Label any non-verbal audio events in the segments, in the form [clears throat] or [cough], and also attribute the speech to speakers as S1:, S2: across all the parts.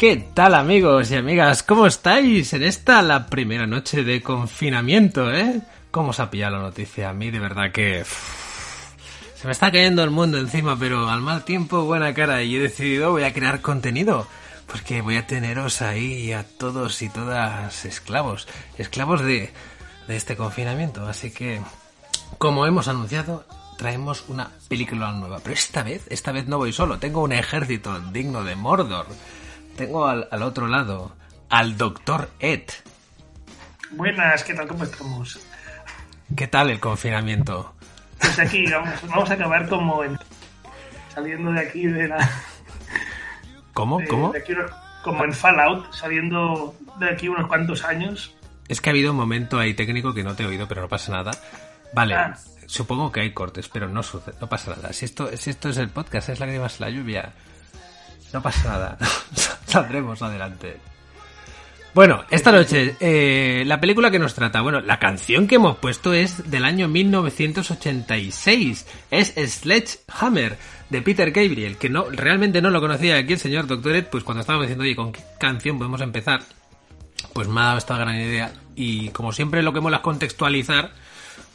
S1: ¿Qué tal amigos y amigas? ¿Cómo estáis en esta la primera noche de confinamiento, eh? ¿Cómo os ha pillado la noticia? A mí de verdad que... se me está cayendo el mundo encima, pero al mal tiempo buena cara y he decidido voy a crear contenido. Porque voy a teneros ahí a todos y todas esclavos. Esclavos de, de este confinamiento. Así que, como hemos anunciado, traemos una película nueva. Pero esta vez, esta vez no voy solo. Tengo un ejército digno de Mordor. Tengo al, al otro lado al Doctor Ed.
S2: Buenas, ¿qué tal? ¿Cómo estamos?
S1: ¿Qué tal el confinamiento?
S2: Pues aquí vamos, vamos a acabar como en, saliendo de aquí de la.
S1: ¿Cómo?
S2: de-
S1: ¿Cómo?
S2: de aquí uno- como en Fallout, saliendo de aquí unos cuantos años.
S1: Es que ha habido un momento ahí técnico que no te he oído, pero no pasa nada. Vale,
S2: Ah.
S1: supongo que hay cortes, pero no sucede, no pasa nada. Si esto, si esto es el podcast, es lágrimas la lluvia, no pasa nada. [laughs] Saldremos adelante. Bueno, esta noche, eh, la película que nos trata, bueno, la canción que hemos puesto es del año 1986. Es Sledgehammer de Peter Gabriel, que no realmente no lo conocía aquí el señor Doctor Ed, pues cuando estábamos diciendo, oye, ¿con qué canción podemos empezar? Pues me ha dado esta gran idea. Y como siempre lo que mola es contextualizar,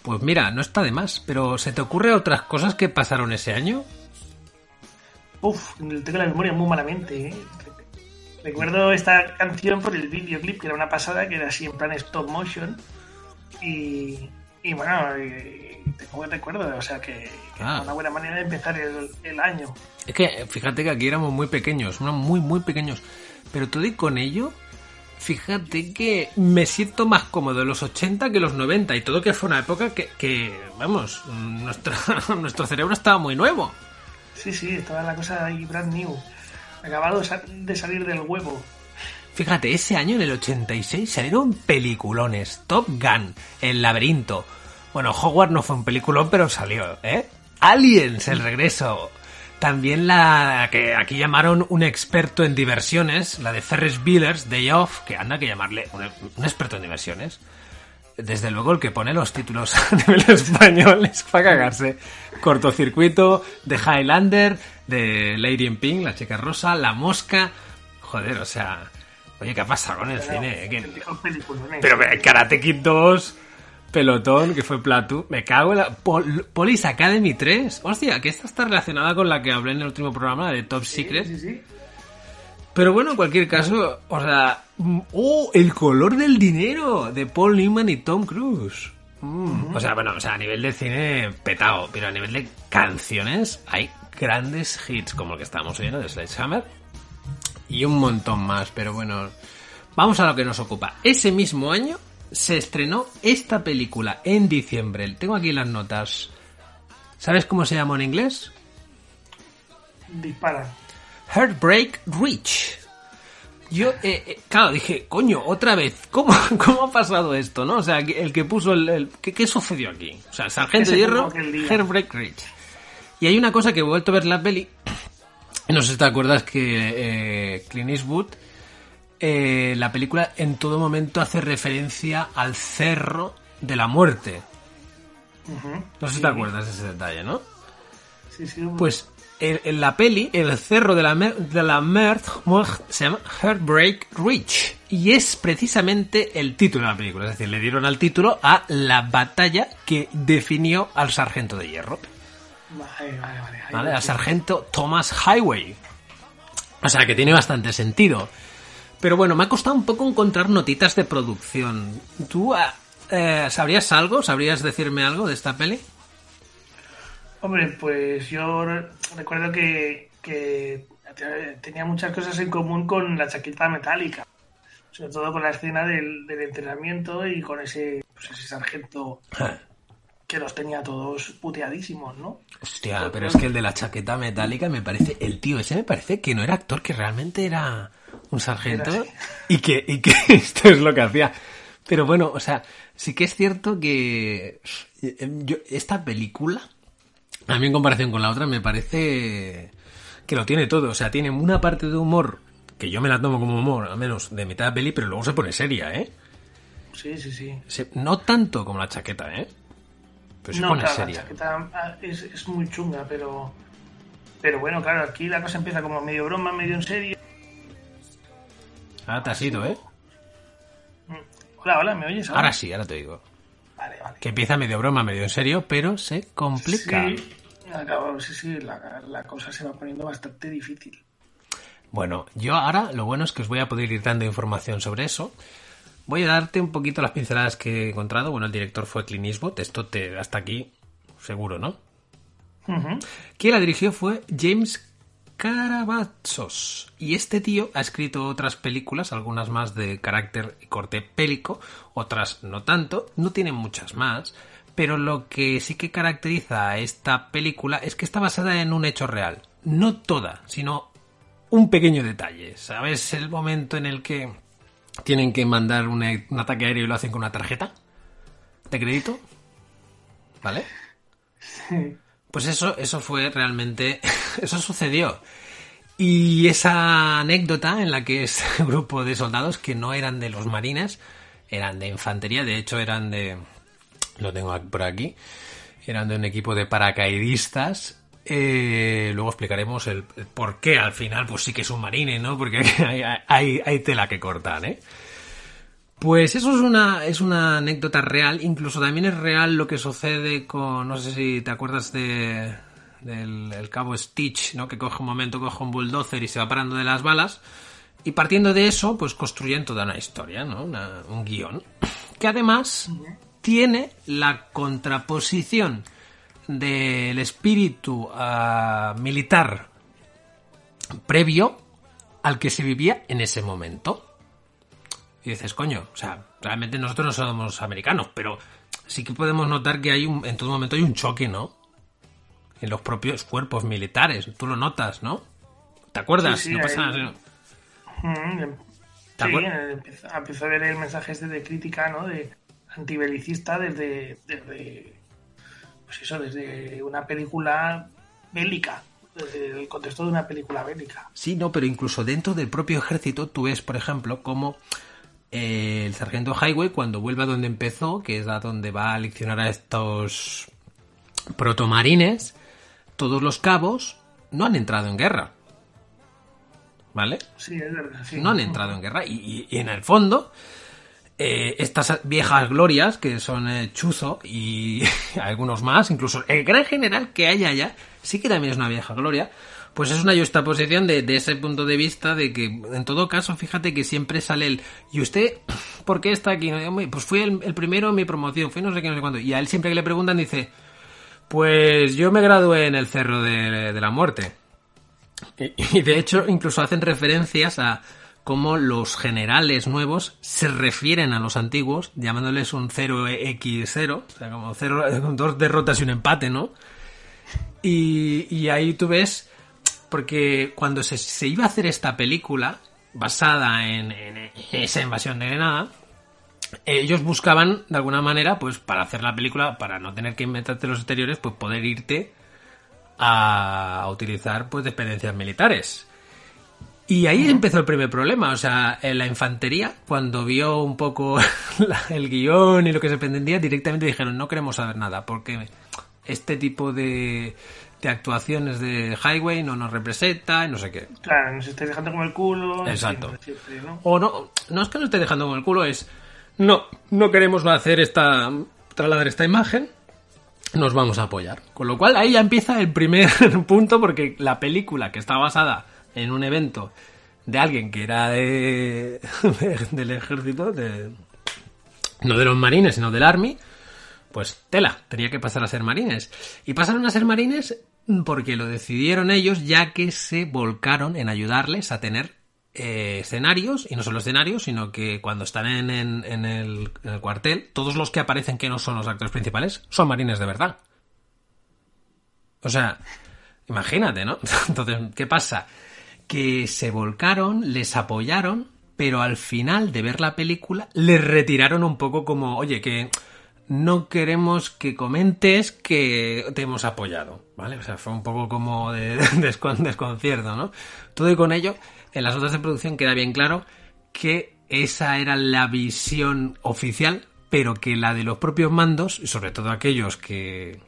S1: pues mira, no está de más. Pero ¿se te ocurre otras cosas que pasaron ese año?
S2: Uf, tengo la memoria muy malamente. ¿eh? Recuerdo esta canción por el videoclip, que era una pasada, que era así en plan stop motion. Y, y bueno, y tengo buen recuerdo, o sea que, que
S1: Ah.
S2: era una buena manera de empezar el, el año.
S1: Es que fíjate que aquí éramos muy pequeños, muy, muy pequeños. Pero todo y con ello, fíjate que me siento más cómodo en los 80 que los 90. Y todo que fue una época que, que vamos, nuestro, [laughs] nuestro cerebro estaba muy nuevo.
S2: Sí, sí, estaba la cosa ahí brand new. Acabado de sa- de salir del huevo.
S1: Fíjate, ese año, en el 86, salieron peliculones. Top Gun, El Laberinto. Bueno, Hogwarts no fue un peliculón, pero salió, ¿eh? Aliens, El Regreso. También la que aquí llamaron un experto en diversiones, la de Ferris Bueller's Day Off, que anda que llamarle un experto en diversiones. Desde luego el que pone los títulos [laughs] a nivel español es para cagarse. Cortocircuito, de Highlander, de Lady in Pink, la chica rosa, La Mosca. Joder, o sea... Oye, ¿qué ha pasado con el cine? ¿Qué-
S2: Dijo peliculones.
S1: pero Karate Kid 2, Pelotón, que fue Platu, me cago en la... Pol- Police Academy 3, hostia, que esta está relacionada con la que hablé en el último programa de Top Secret.
S2: Sí, sí.
S1: Pero bueno, en cualquier caso, o sea... mm, ¡Oh! El color del dinero de Paul Newman y Tom Cruise. Mm, O sea, bueno, o sea, a nivel de cine petado, pero a nivel de canciones hay grandes hits como el que estábamos oyendo de Sledgehammer y un montón más, pero bueno, vamos a lo que nos ocupa. Ese mismo año se estrenó esta película en diciembre. Tengo aquí las notas. ¿Sabes cómo se llama en inglés?
S2: Dispara.
S1: Heartbreak Reach. Yo, eh, eh, claro, dije, coño, otra vez, ¿cómo, [laughs] ¿cómo ha pasado esto, no? O sea, el que puso el... el- ¿qué, qué sucedió aquí? O sea, Sargento
S2: Ese
S1: de Hierro,
S2: el.
S1: Heartbreak Reach. Y hay una cosa que he vuelto a ver la peli, [clears throat] no sé si te acuerdas que eh, Clint Eastwood, eh, la película en todo momento hace referencia al cerro de la muerte. No sé si te acuerdas de ese detalle, ¿no?
S2: Sí, sí.
S1: Pues en, en la peli, el cerro de la, de la Merd se llama Heartbreak Reach. Y es precisamente el título de la película. Es decir, le dieron al título a la batalla que definió al sargento de hierro.
S2: Vale, vale, vale.
S1: ¿Vale? Al sargento Thomas Highway. O sea que tiene bastante sentido. Pero bueno, me ha costado un poco encontrar notitas de producción. ¿Tú ah, eh, sabrías algo? ¿Sabrías decirme algo de esta peli?
S2: Hombre, pues yo recuerdo que, que tenía muchas cosas en común con la chaqueta metálica. Sobre todo con la escena del, del entrenamiento y con ese, pues ese sargento que los tenía todos puteadísimos, ¿no?
S1: Hostia, pero es que el de la chaqueta metálica me parece, el tío ese me parece que no era actor, que realmente era un sargento y que, y que [laughs] esto es lo que hacía. Pero bueno, o sea, sí que es cierto que yo, esta película, a mí en comparación con la otra, me parece que lo tiene todo. O sea, tiene una parte de humor que yo me la tomo como humor, al menos de mitad de peli, pero luego se pone seria, ¿eh?
S2: Sí, sí, sí.
S1: no tanto como la chaqueta, ¿eh?
S2: Pero se no, pone seria. La chaqueta ah, es, es muy chunga, pero. Pero bueno, claro, aquí la cosa empieza como medio broma, medio en serio.
S1: Ah, te has ido, ¿eh?
S2: Mm. Hola, hola, ¿me oyes?
S1: Ahora, sí, ahora te digo. Vale, vale. Que empieza medio broma, medio en serio, pero se complica.
S2: Sí, sí, sí, la, la cosa se va poniendo bastante difícil.
S1: Bueno, yo ahora lo bueno es que os voy a poder ir dando información sobre eso. Voy a darte un poquito las pinceladas que he encontrado. Bueno, el director fue Clint Eastwood. Esto te, hasta aquí, seguro, ¿no? Quien la dirigió fue James Caravazzos. Y este tío ha escrito otras películas, algunas más de carácter y corte pélico, otras no tanto, no tiene muchas más. Pero lo que sí que caracteriza a esta película es que está basada en un hecho real. No toda, sino un pequeño detalle. ¿Sabes el momento en el que tienen que mandar un, ataque aéreo y lo hacen con una tarjeta de crédito? ¿Vale? Pues eso, eso fue realmente. [laughs] Eso sucedió. Y esa anécdota en la que este [laughs] grupo de soldados que no eran de los marines, eran de infantería, de hecho eran de. Lo tengo por aquí. Eran de un equipo de paracaidistas eh, luego explicaremos el, por qué al final, pues sí que es un marine, ¿no? Porque [laughs] hay, hay, tela que cortar, ¿eh? Pues eso es una, es una anécdota real, incluso también es real lo que sucede con, no sé si te acuerdas de, del cabo Stitch, ¿no? Que coge un momento, coge un bulldozer y se va parando de las balas. Y partiendo de eso, pues construyen toda una historia, ¿no? un guion. Que además tiene la contraposición del espíritu ah, militar previo al que se vivía en ese momento. Y dices, coño, o sea, realmente nosotros no somos americanos, pero sí que podemos notar que hay un, en todo momento hay un choque, ¿no? En los propios cuerpos militares, tú lo notas, ¿no? ¿Te acuerdas?
S2: Sí, no pasa nada. Mm, sí, empiezo, a ver el mensaje este de crítica, ¿no? De antibelicista desde, desde pues eso, desde una película bélica, desde el contexto de una película bélica.
S1: Sí, no, pero incluso dentro del propio ejército tú ves, por ejemplo, como eh, el sargento Highway cuando vuelve a donde empezó, que es a donde va a leccionar a estos protomarines, todos los cabos no han entrado en guerra. ¿Vale?
S2: Sí, es verdad.
S1: No han entrado en guerra. y en el fondo, eh, estas viejas glorias, que son eh, Chuzo y [laughs] algunos más, incluso el gran general que hay allá, sí que también es una vieja gloria, pues es una justaposición de, de ese punto de vista de que, en todo caso, fíjate que siempre sale el... ¿Y usted [clears throat] por qué está aquí? Pues fui el, primero en mi promoción, fui no sé qué, no sé cuándo. Y a él siempre que le preguntan dice, pues yo me gradué en el Cerro de, de la Muerte. y [laughs] de hecho, incluso hacen referencias a cómo los generales nuevos se refieren a los antiguos llamándoles un 0x0, o sea, como [laughs] dos derrotas y un empate, ¿no? Y, ahí tú ves, porque cuando se, iba a hacer esta película, basada en, esa invasión de Grenada, ellos buscaban, de alguna manera, pues para hacer la película, para no tener que inventarte los exteriores, pues poder irte a, utilizar pues dependencias militares. Y ahí empezó el primer problema, o sea, la infantería, cuando vio un poco [laughs] el guion y lo que se pretendía, directamente dijeron, no queremos saber nada, porque este tipo de, de actuaciones de Highway no nos representa y no sé qué.
S2: Claro, nos estáis dejando como el culo.
S1: Exacto. O no, no es que nos esté dejando como el culo, es, no, no queremos hacer esta, trasladar esta imagen, nos vamos a apoyar. Con lo cual ahí ya empieza el primer [laughs] punto, porque la película que está basada en un evento de alguien que era [laughs] de, del ejército, de, no de los marines, sino del army, pues tela, tenía que pasar a ser marines. Y pasaron a ser marines porque lo decidieron ellos ya que se volcaron en ayudarles a tener eh, escenarios, y no solo escenarios, sino que cuando están en, el, en, el, cuartel, todos los que aparecen que no son los actores principales son marines de verdad. O sea, imagínate, ¿no? [laughs] Entonces, ¿qué pasa? Que se volcaron, les apoyaron, pero al final de ver la película les retiraron un poco como, oye, que no queremos que comentes que te hemos apoyado, ¿vale? O sea, fue un poco como de [laughs] desconcierto, ¿no? Todo y con ello, en las notas de producción queda bien claro que esa era la visión oficial, pero que la de los propios mandos, y sobre todo aquellos que,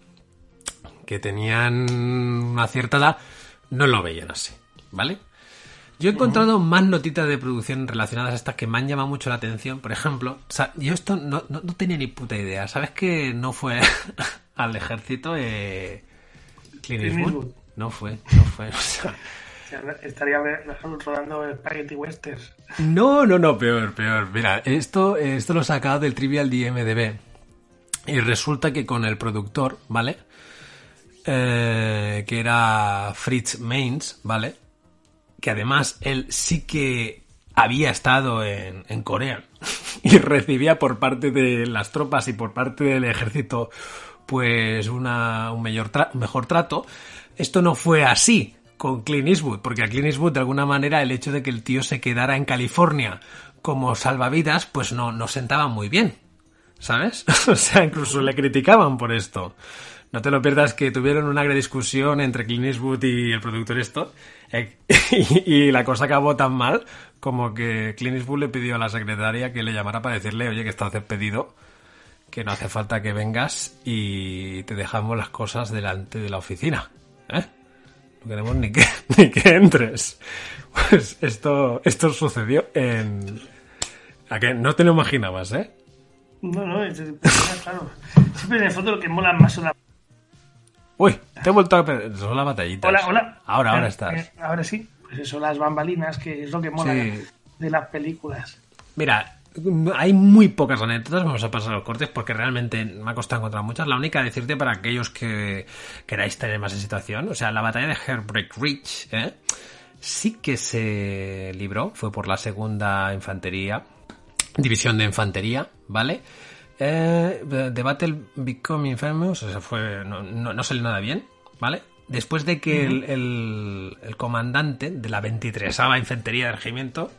S1: que tenían una cierta edad, no lo veían así, ¿vale? Yo he encontrado más notitas de producción relacionadas a estas que me han llamado mucho la atención. Por ejemplo, o sea, yo esto no, no, no, tenía ni puta idea. ¿Sabes que no fue [laughs] al ejército eh, Clint? No fue, no fue. O sea, [laughs]
S2: Estaría rodando Spaghetti Westerns.
S1: No, no, no, peor, peor. Mira, esto, esto lo he sacado del Trivial DMDB. Y resulta que con el productor, ¿vale? Eh, que era Fritz Mainz, ¿vale? Que además él sí que había estado en, Corea [laughs] y recibía por parte de las tropas y por parte del ejército pues una, un mejor trato. Esto no fue así con Clint Eastwood, porque a Clint Eastwood de alguna manera el hecho de que el tío se quedara en California como salvavidas pues no, no sentaba muy bien, ¿sabes? [laughs] o sea, incluso le criticaban por esto. No te lo pierdas que tuvieron una gran discusión entre Clint Eastwood y el productor esto [laughs] y, la cosa acabó tan mal como que Clint Eastwood le pidió a la secretaria que le llamara para decirle, oye, que está pedido, que no hace falta que vengas y te dejamos las cosas delante de la oficina. ¿eh? No queremos ni que, [laughs] ni que entres. Pues esto, esto sucedió en... A que no te lo imaginabas, ¿eh?
S2: No, no, es, claro. Siempre en el fondo lo que mola más son las
S1: Uy, te he vuelto a perder. Son las batallitas.
S2: Hola, hola.
S1: Ahora, ahora estás.
S2: Eh, ahora sí. Pues eso, las bambalinas, que es lo que mola
S1: Sí.
S2: de las películas.
S1: Mira, hay muy pocas anécdotas, vamos a pasar a los cortes porque realmente me ha costado encontrar muchas. La única decirte para aquellos que queráis tener más en situación, o sea, la batalla de Heartbreak Ridge, ¿eh? sí que se libró, fue por la segunda infantería, división de infantería, ¿vale? Eh, The Battle Become Infamous, o sea, fue, no, no, no salió nada bien, ¿vale? Después de que el, el, el comandante de la 23 Infantería del Regimiento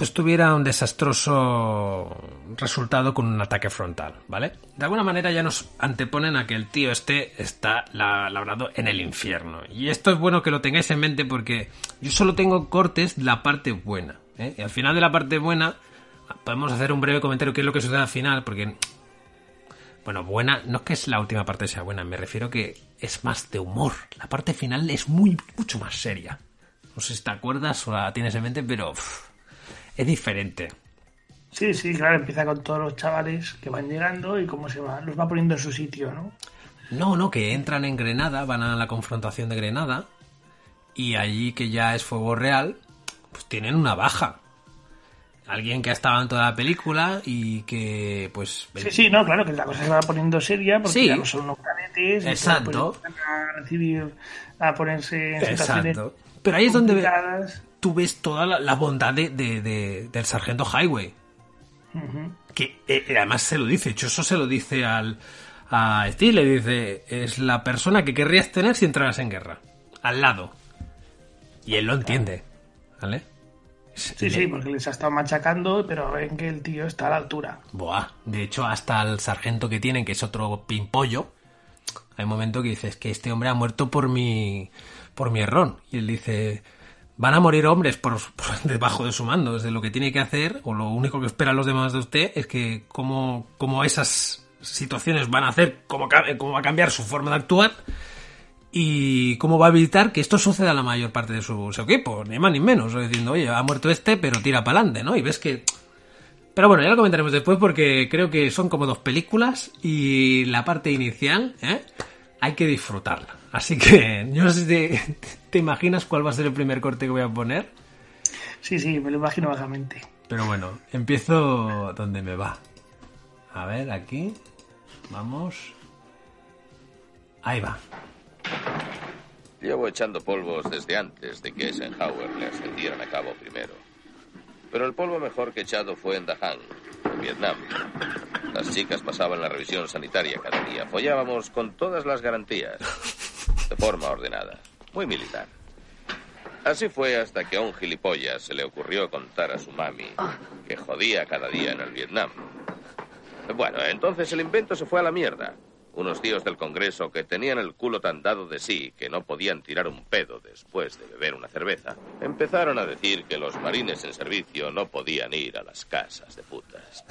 S1: pues tuviera un desastroso resultado con un ataque frontal, ¿vale? De alguna manera ya nos anteponen a que el tío este está la, labrado en el infierno. Y esto es bueno que lo tengáis en mente porque yo solo tengo cortes de la parte buena. ¿eh? Y al final de la parte buena podemos hacer un breve comentario qué es lo que sucede al final, porque... Bueno, buena, no es que es la última parte sea buena, me refiero que es más de humor. La parte final es muy, mucho más seria. No sé si te acuerdas o la tienes en mente, pero... Uff, es diferente.
S2: Sí, sí, claro, empieza con todos los chavales que van llegando y cómo se va, los va poniendo en su sitio, ¿no?
S1: No, no, que entran en Grenada, van a la confrontación de Grenada y allí que ya es fuego real, pues tienen una baja. Alguien que ha estado en toda la película y que, pues...
S2: Sí, sí, no, claro, que la cosa se va poniendo seria porque
S1: Sí.
S2: ya no son unos cadetes. y
S1: Exacto.
S2: a recibir, a ponerse en situaciones
S1: Exacto. Pero ahí es donde tú ves toda la, la bondad de, de- de- del sargento Highway. Que eh, además se lo dice, hecho eso se lo dice al a Steve, le dice, es la persona que querrías tener si entraras en guerra, al lado. Y él lo entiende, ¿vale?
S2: Sí, sí, porque les ha estado machacando, pero ven que el tío está a la altura.
S1: Buah, de hecho hasta el sargento que tienen, que es otro pimpollo, hay un momento que dices que este hombre ha muerto por mi por mi error. Y él dice van a morir hombres por, por [laughs] debajo de su mando, es de lo que tiene que hacer o lo único que esperan los demás de usted es que como como esas situaciones van a hacer cómo, cómo va a cambiar su forma de actuar y cómo va a evitar que esto suceda a la mayor parte de su, su equipo, ni más ni menos, diciendo, oye, ha muerto este, pero tira para adelante, ¿no? Y ves que pero bueno, ya lo comentaremos después porque creo que son como dos películas y la parte inicial, ¿eh? hay que disfrutarla. Así que [laughs] yo no sé si te, imaginas cuál va a ser el primer corte que voy a poner.
S2: Sí, sí, me lo imagino vagamente.
S1: Pero bueno, empiezo donde me va. A ver, aquí. Vamos. Ahí va.
S3: Llevo echando polvos desde antes de que Eisenhower le ascendieran a cabo primero. Pero el polvo mejor que echado fue en Dahang, en Vietnam. Las chicas pasaban la revisión sanitaria cada día. Follábamos con todas las garantías, de forma ordenada, muy militar. Así fue hasta que a un gilipollas se le ocurrió contar a su mami que jodía cada día en el Vietnam. Bueno, entonces el invento se fue a la mierda. Unos tíos del Congreso que tenían el culo tan dado de sí que no podían tirar un pedo después de beber una cerveza, empezaron a decir que los marines en servicio no podían ir a las casas de putas.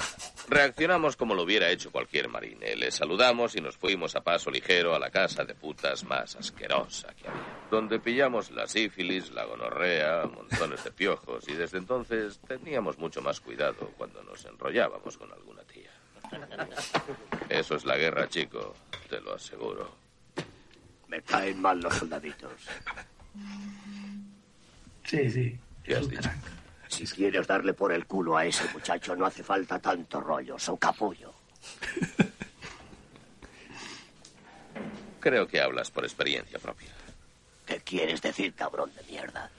S3: Reaccionamos como lo hubiera hecho cualquier marine. Les saludamos y nos fuimos a paso ligero a la casa de putas más asquerosa que había, donde pillamos la sífilis, la gonorrea, montones de piojos y desde entonces teníamos mucho más cuidado cuando nos enrollábamos con alguna. Eso es la guerra, chico, te lo aseguro.
S4: Me caen mal los soldaditos.
S2: Sí, sí.
S3: ¿Qué has dicho?
S4: Si quieres darle por el culo a ese muchacho, no hace falta tanto rollo, son capullo.
S3: Creo que hablas por experiencia propia.
S4: ¿Qué quieres decir, cabrón de mierda?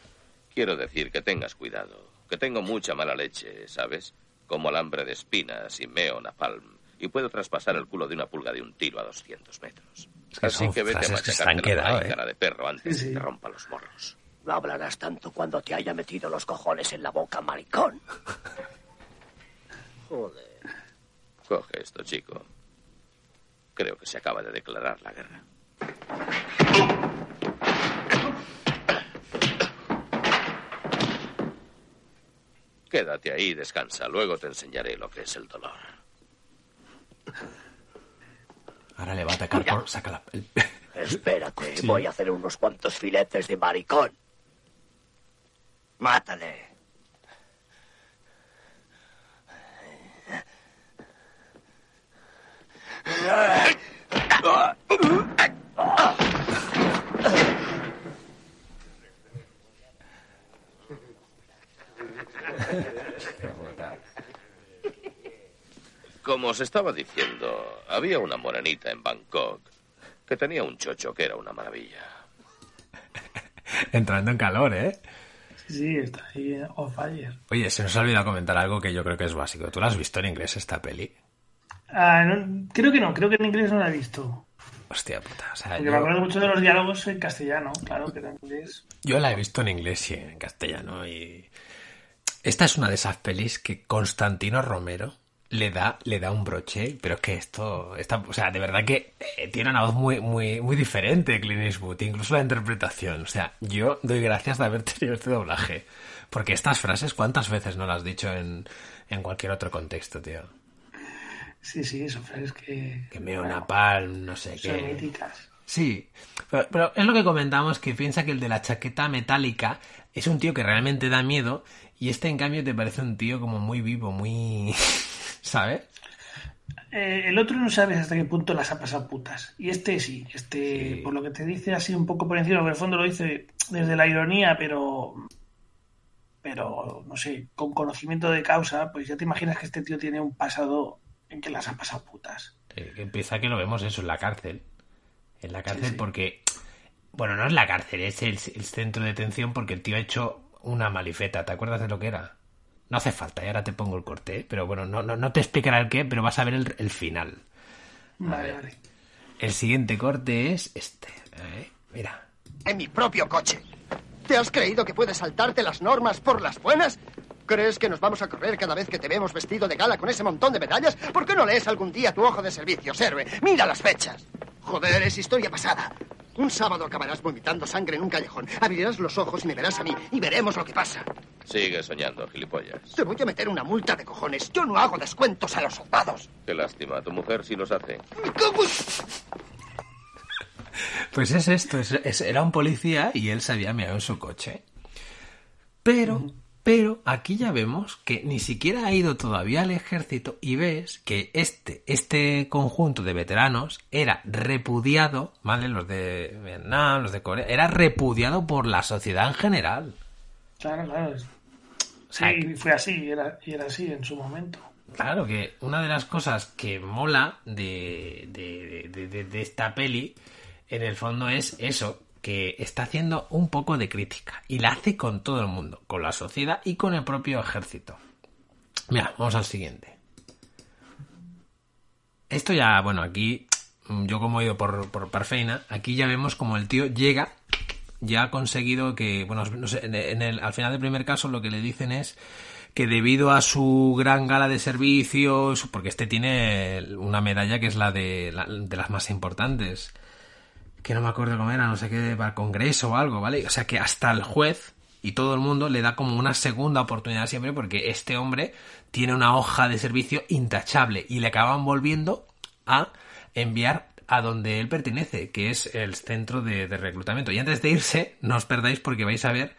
S3: Quiero decir que tengas cuidado, que tengo mucha mala leche, ¿sabes? Como alambre de espinas y meo napalm, y puedo traspasar el culo de una pulga de un tiro a 200 metros. Así que vete a machacarte la
S1: ¿eh?
S3: cara de perro antes de que te rompa los morros.
S4: No hablarás tanto cuando te haya metido los cojones en la boca, maricón. [laughs]
S3: Joder. Coge esto, chico. Creo que se acaba de declarar la guerra. Quédate ahí y descansa. Luego te enseñaré lo que es el dolor.
S1: Ahora le va a atacar por... Saca la...
S4: Espérate, voy a hacer unos cuantos filetes de maricón. Mátale.
S3: Como os estaba diciendo, había una morenita en Bangkok que tenía un chocho que era una maravilla.
S1: Entrando en calor, ¿eh?
S2: Sí, está ahí on fire.
S1: Oye, se nos ha olvidado comentar algo que yo creo que es básico. ¿Tú la has visto en inglés esta peli?
S2: Ah, creo que no, creo que en inglés no la he visto.
S1: Hostia puta. O sea,
S2: Porque
S1: yo,
S2: me acuerdo mucho de los diálogos en castellano, claro, que en inglés.
S1: yo la he visto en inglés y en castellano. Y esta es una de esas pelis que Constantino Romero le da, le da un broche, pero es que esto, está, o sea, de verdad que eh, tiene una voz muy, muy, muy diferente Clint Eastwood, incluso la interpretación. O sea, yo doy gracias de haber tenido este doblaje. Porque estas frases, ¿cuántas veces no las has dicho en, en cualquier otro contexto, tío?
S2: Sí, sí, son frases que.
S1: Que meo napalm, no sé
S2: Son
S1: qué.
S2: míticas.
S1: Sí, pero, pero es lo que comentamos, que piensa que el de la chaqueta metálica es un tío que realmente da miedo y este en cambio te parece un tío como muy vivo, muy... [laughs] ¿Sabes?
S2: Eh, el otro no sabes hasta qué punto las ha pasado putas. Y este sí, este,
S1: Sí.
S2: por lo que te dice así un poco por encima, porque en el fondo lo dice desde la ironía, pero. Pero, no sé, con conocimiento de causa, pues ya te imaginas que este tío tiene un pasado en que las ha pasado putas.
S1: Eh, empieza que lo vemos eso en la cárcel. En la cárcel
S2: sí.
S1: porque... Bueno, no es la cárcel, es el, el centro de detención porque el tío ha hecho una malifeta. ¿Te acuerdas de lo que era? No hace falta, y ahora te pongo el corte, ¿eh? pero bueno, no, no, no te explicará el qué, pero vas a ver el, el final.
S2: Vale, vale.
S1: El siguiente corte es este. ¿eh? Mira.
S5: en mi propio coche. ¿Te has creído que puedes saltarte las normas por las buenas? ¿Crees que nos vamos a correr cada vez que te vemos vestido de gala con ese montón de medallas? ¿Por qué no lees algún día tu ojo de servicio, héroe? Mira las fechas. Joder, es historia pasada. Un sábado acabarás vomitando sangre en un callejón. Abrirás los ojos y me verás a mí y veremos lo que pasa.
S3: Sigue soñando, gilipollas.
S5: Te voy a meter una multa de cojones. Yo no hago descuentos a los soldados.
S3: Qué lástima, tu mujer sí los hace.
S5: ¡Me cago en-
S1: Pues es esto, es- es- era un policía y él se había meado en su coche. Pero, Pero aquí ya vemos que ni siquiera ha ido todavía al ejército y ves que este, este conjunto de veteranos era repudiado, ¿vale? Los de Vietnam, los de Corea, era repudiado por la sociedad en general.
S2: Claro, claro. Sí, fue así, era, y era así en su momento.
S1: Claro que una de las cosas que mola de, de, esta peli, en el fondo, es eso, que está haciendo un poco de crítica. Y la hace con todo el mundo, con la sociedad y con el propio ejército. Mira, vamos al siguiente. Esto ya, bueno, aquí, yo como he ido por, por Parfeina, aquí ya vemos como el tío llega, ya ha conseguido que, bueno, no sé, en el, al final del primer caso lo que le dicen es que debido a su gran gala de servicios, porque este tiene una medalla que es la de las más importantes, que no me acuerdo cómo era, no sé qué, para el Congreso o algo, ¿vale? O sea que hasta el juez y todo el mundo le da como una segunda oportunidad siempre porque este hombre tiene una hoja de servicio intachable y le acaban volviendo a enviar a donde él pertenece, que es el centro de, de reclutamiento. Y antes de irse, no os perdáis porque vais a ver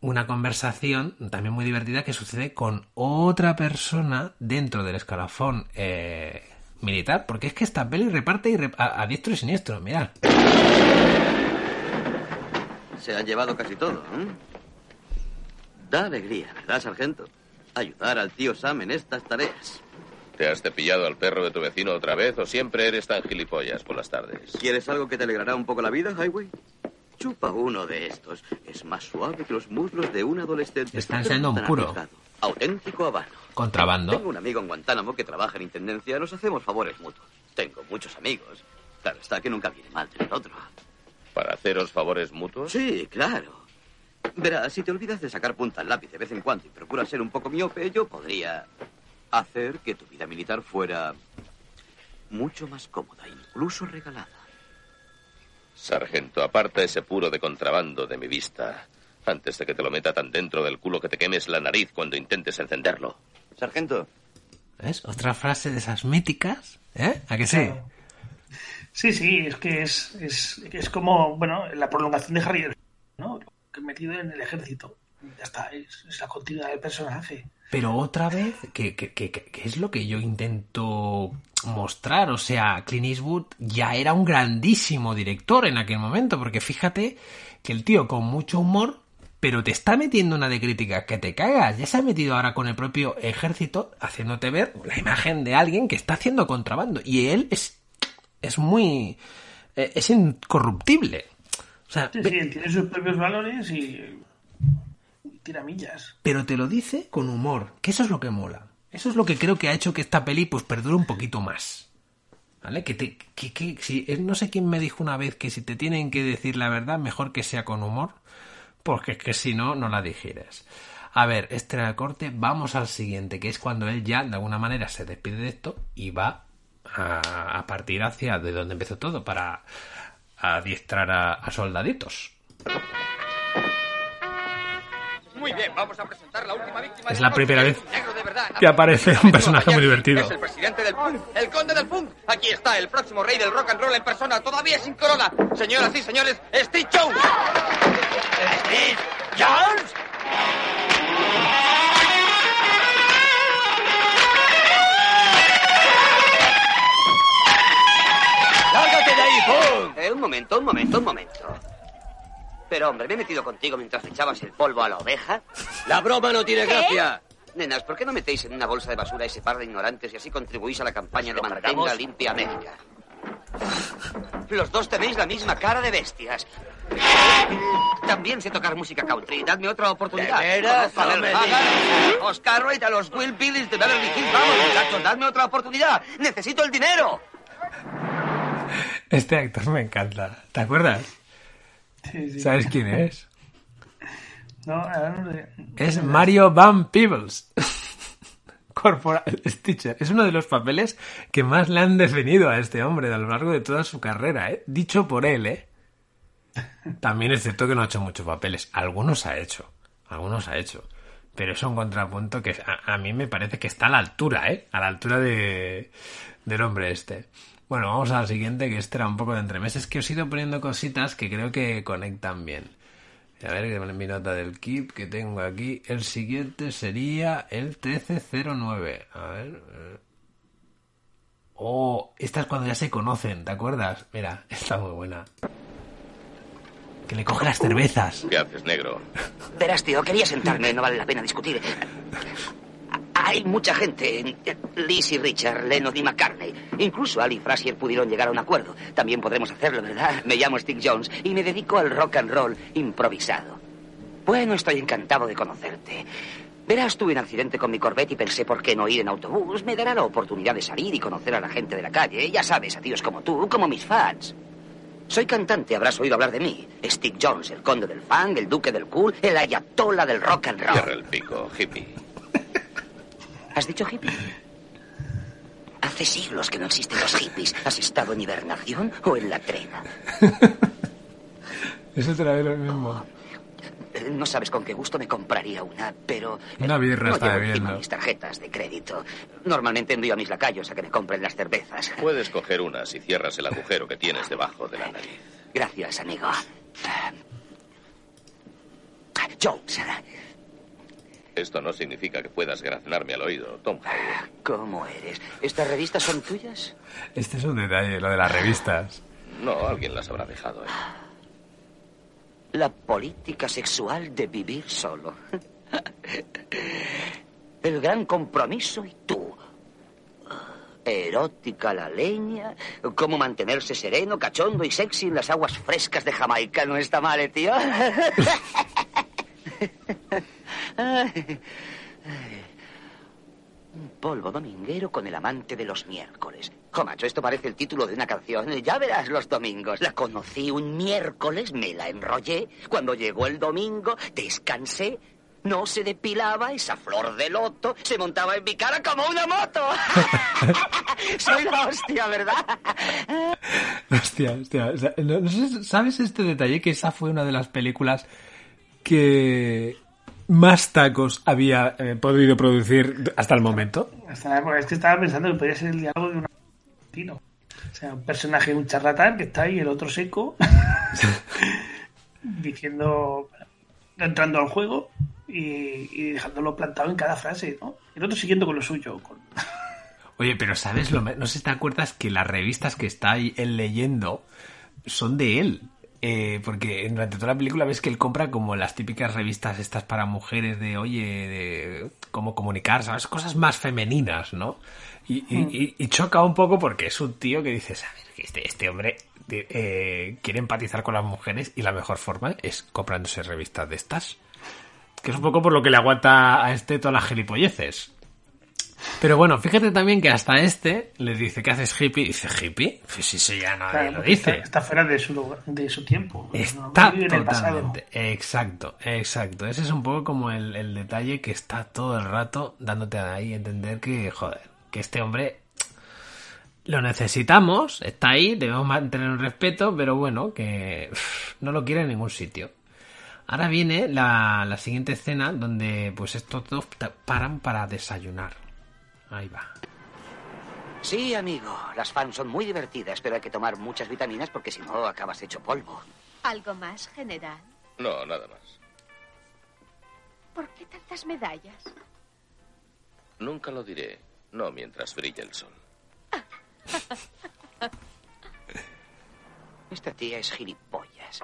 S1: una conversación también muy divertida que sucede con otra persona dentro del escalafón eh, militar, porque es que esta peli reparte y a, diestro y siniestro, mirad.
S6: Se han llevado casi todo. ¿eh? Da alegría, ¿verdad, sargento? Ayudar al tío Sam en estas tareas.
S3: ¿Te has cepillado al perro de tu vecino otra vez o siempre eres tan gilipollas por las tardes?
S6: ¿Quieres algo que te alegrará un poco la vida, Highway? Chupa uno de estos. Es más suave que los muslos de un adolescente.
S1: Está enseñando un puro.
S6: Auténtico habano.
S1: Contrabando.
S6: Tengo un amigo en Guantánamo que trabaja en intendencia. Nos hacemos favores mutuos. Tengo muchos amigos. Claro está que nunca viene mal tener otro.
S3: ¿Para haceros favores mutuos?
S6: Sí, claro. Verá, si te olvidas de sacar punta al lápiz de vez en cuando y procuras ser un poco miope, yo podría hacer que tu vida militar fuera mucho más cómoda, incluso regalada.
S3: Sargento, aparta ese puro de contrabando de mi vista. Antes de que te lo meta tan dentro del culo que te quemes la nariz cuando intentes encenderlo.
S6: Sargento.
S1: ¿Ves? Otra frase de esas míticas. ¿Eh? ¿A que sí?
S2: Sí, sí, es que es, es, es como, bueno, la prolongación de Harry, ¿no? Que metido en el ejército. Ya está, es, es la continuidad del personaje.
S1: Pero otra vez, que, que, que, que, es lo que yo intento mostrar. O sea, Clint Eastwood ya era un grandísimo director en aquel momento, porque fíjate que el tío con mucho humor, pero te está metiendo una de crítica que te cagas. Ya se ha metido ahora con el propio ejército, haciéndote ver la imagen de alguien que está haciendo contrabando. Y él es, es muy... Eh, es incorruptible. O sea,
S2: sí, sí, tiene sus propios valores y tiramillas.
S1: Pero te lo dice con humor, que eso es lo que mola. Eso es lo que creo que ha hecho que esta peli pues perdure un poquito más. ¿Vale? Que, te, que, que si, eh, no sé quién me dijo una vez que si te tienen que decir la verdad, mejor que sea con humor, porque es que si no, no la digieres. A ver, este era el corte, vamos al siguiente, que es cuando él ya de alguna manera se despide de esto y va a, partir hacia de donde empezó todo para adiestrar a soldaditos.
S7: Muy bien, vamos a presentar la última víctima.
S1: Es la primera vez que aparece un personaje muy divertido.
S7: Es el presidente del punk, el conde del punk. Aquí está el próximo rey del rock and roll en persona, todavía sin corona. Señoras y señores, Steve Jones. Steve Jones.
S6: ¡Lárgate de ahí, punk! Eh, un momento, un momento, un momento. Pero, hombre, me he metido contigo mientras echabas el polvo a la oveja.
S8: La broma no tiene gracia.
S6: Nenas, ¿por qué no metéis en una bolsa de basura ese par de ignorantes y así contribuís a la campaña de Mantenga Limpia América? Los dos tenéis la misma cara de bestias. También sé tocar música country. Dadme otra oportunidad. A Oscar Wright, a los Will Billys de Beverly Hills. Vamos, muchachos, dadme otra oportunidad. Necesito el dinero.
S1: Este actor me encanta. ¿Te acuerdas? ¿Sabes quién es?
S2: No, no sé.
S1: Es Mario Van Peebles. [laughs] Corporal [laughs] Stitcher. Es uno de los papeles que más le han definido a este hombre a lo largo de toda su carrera, ¿eh? Dicho por él, ¿eh? [laughs] También es cierto que no ha hecho muchos papeles. Algunos ha hecho. Algunos ha hecho. Pero es un contrapunto que a, a mí me parece que está a la altura, ¿eh? A la altura de, del hombre este. Bueno, vamos al siguiente, que este era un poco de entremeses, que os he ido poniendo cositas que creo que conectan bien. A ver, que mi nota del keep que tengo aquí. El siguiente sería el 1309. A ver. eh. Oh, esta es cuando ya se conocen, ¿te acuerdas? Mira, [laughs] está muy buena. Que le coge las cervezas.
S3: ¿Qué haces, negro?
S6: Verás, tío, quería sentarme, no vale la pena discutir. Hay mucha gente, Liz y Richard, Lennon y McCartney. Incluso Ali y Frazier pudieron llegar a un acuerdo. También podremos hacerlo, ¿verdad? Me llamo Steve Jones y me dedico al rock and roll improvisado. Bueno, estoy encantado de conocerte. Verás, tuve un accidente con mi Corvette y pensé por qué no ir en autobús. Me dará la oportunidad de salir y conocer a la gente de la calle. Ya sabes, a tíos como tú, como mis fans. Soy cantante, habrás oído hablar de mí. Steve Jones, el conde del funk, el duque del cool, el ayatola del rock and
S3: Cierra
S6: roll.
S3: el pico, hippie. [laughs]
S6: ¿Has dicho hippie? Hace siglos que no existen los hippies. ¿Has estado en hibernación o en la trena? [laughs]
S1: Eso te la ve lo mismo.
S6: No sabes con qué gusto me compraría una, pero...
S1: Una birra
S6: no
S1: está
S6: llevo
S1: bebiendo.
S6: encima mis tarjetas de crédito. Normalmente envío a mis lacayos a que me compren las cervezas.
S3: Puedes coger una si cierras el agujero que tienes debajo de la nariz.
S6: Gracias, amigo. Jones,
S3: Esto no significa que puedas graznarme al oído, Tom Howard.
S6: ¿cómo eres? ¿Estas revistas son tuyas?
S1: Este es un detalle, lo de las revistas.
S3: No, alguien las habrá dejado. ¿eh?
S6: La política sexual de vivir solo. [laughs] El gran compromiso y tú. Erótica la leña, cómo mantenerse sereno, cachondo y sexy en las aguas frescas de Jamaica. No está mal, ¿eh, tío. [laughs] Ay, ay. Un polvo dominguero con el amante de los miércoles. Jo, macho, esto parece el título de una canción. Ya verás los domingos. La conocí un miércoles, me la enrollé. Cuando llegó el domingo, descansé. No se depilaba esa flor de loto. Se montaba en mi cara como una moto. [laughs] Soy la hostia, ¿verdad?
S1: Hostia, hostia. ¿Sabes este detalle? Que esa fue una de las películas que más tacos había eh, podido producir hasta el momento.
S2: Hasta- es que estaba pensando que podría ser el diálogo de un argentino. O sea, un personaje, un charlatán que está ahí, el otro seco, [laughs] diciendo, entrando al juego y, y dejándolo plantado en cada frase, ¿no? El otro siguiendo con lo suyo. Con...
S1: Oye, pero ¿sabes? Lo, no sé si te acuerdas que las revistas que está ahí él leyendo son de él. Eh, porque durante toda la película ves que él compra como las típicas revistas estas para mujeres de, oye, de cómo comunicar, ¿sabes? Cosas más femeninas, ¿no? Y, y choca un poco porque es un tío que dices, a ver, este, este hombre eh, quiere empatizar con las mujeres y la mejor forma es comprándose revistas de estas. Que es un poco por lo que le aguanta a este todas las gilipolleces. Pero bueno, fíjate también que hasta este le dice que haces hippie. Y dice, ¿hippie? Pues si eso ya nadie
S2: Claro,
S1: lo dice.
S2: Está, está fuera de su, lugar- de su tiempo.
S1: Está
S2: No
S1: totalmente. Exacto, exacto. Ese es un poco como el, el detalle que está todo el rato dándote ahí entender que, joder, que este hombre lo necesitamos, está ahí, debemos mantener un respeto, pero bueno, que uff, no lo quiere en ningún sitio. Ahora viene la, la siguiente escena donde pues estos dos paran para desayunar. Ahí va.
S6: Sí, amigo. Las fans son muy divertidas, pero hay que tomar muchas vitaminas porque si no acabas hecho polvo.
S9: ¿Algo más, general?
S3: No, nada más.
S9: ¿Por qué tantas medallas?
S3: Nunca lo diré. No mientras brille el sol. [laughs]
S6: Esta tía es gilipollas.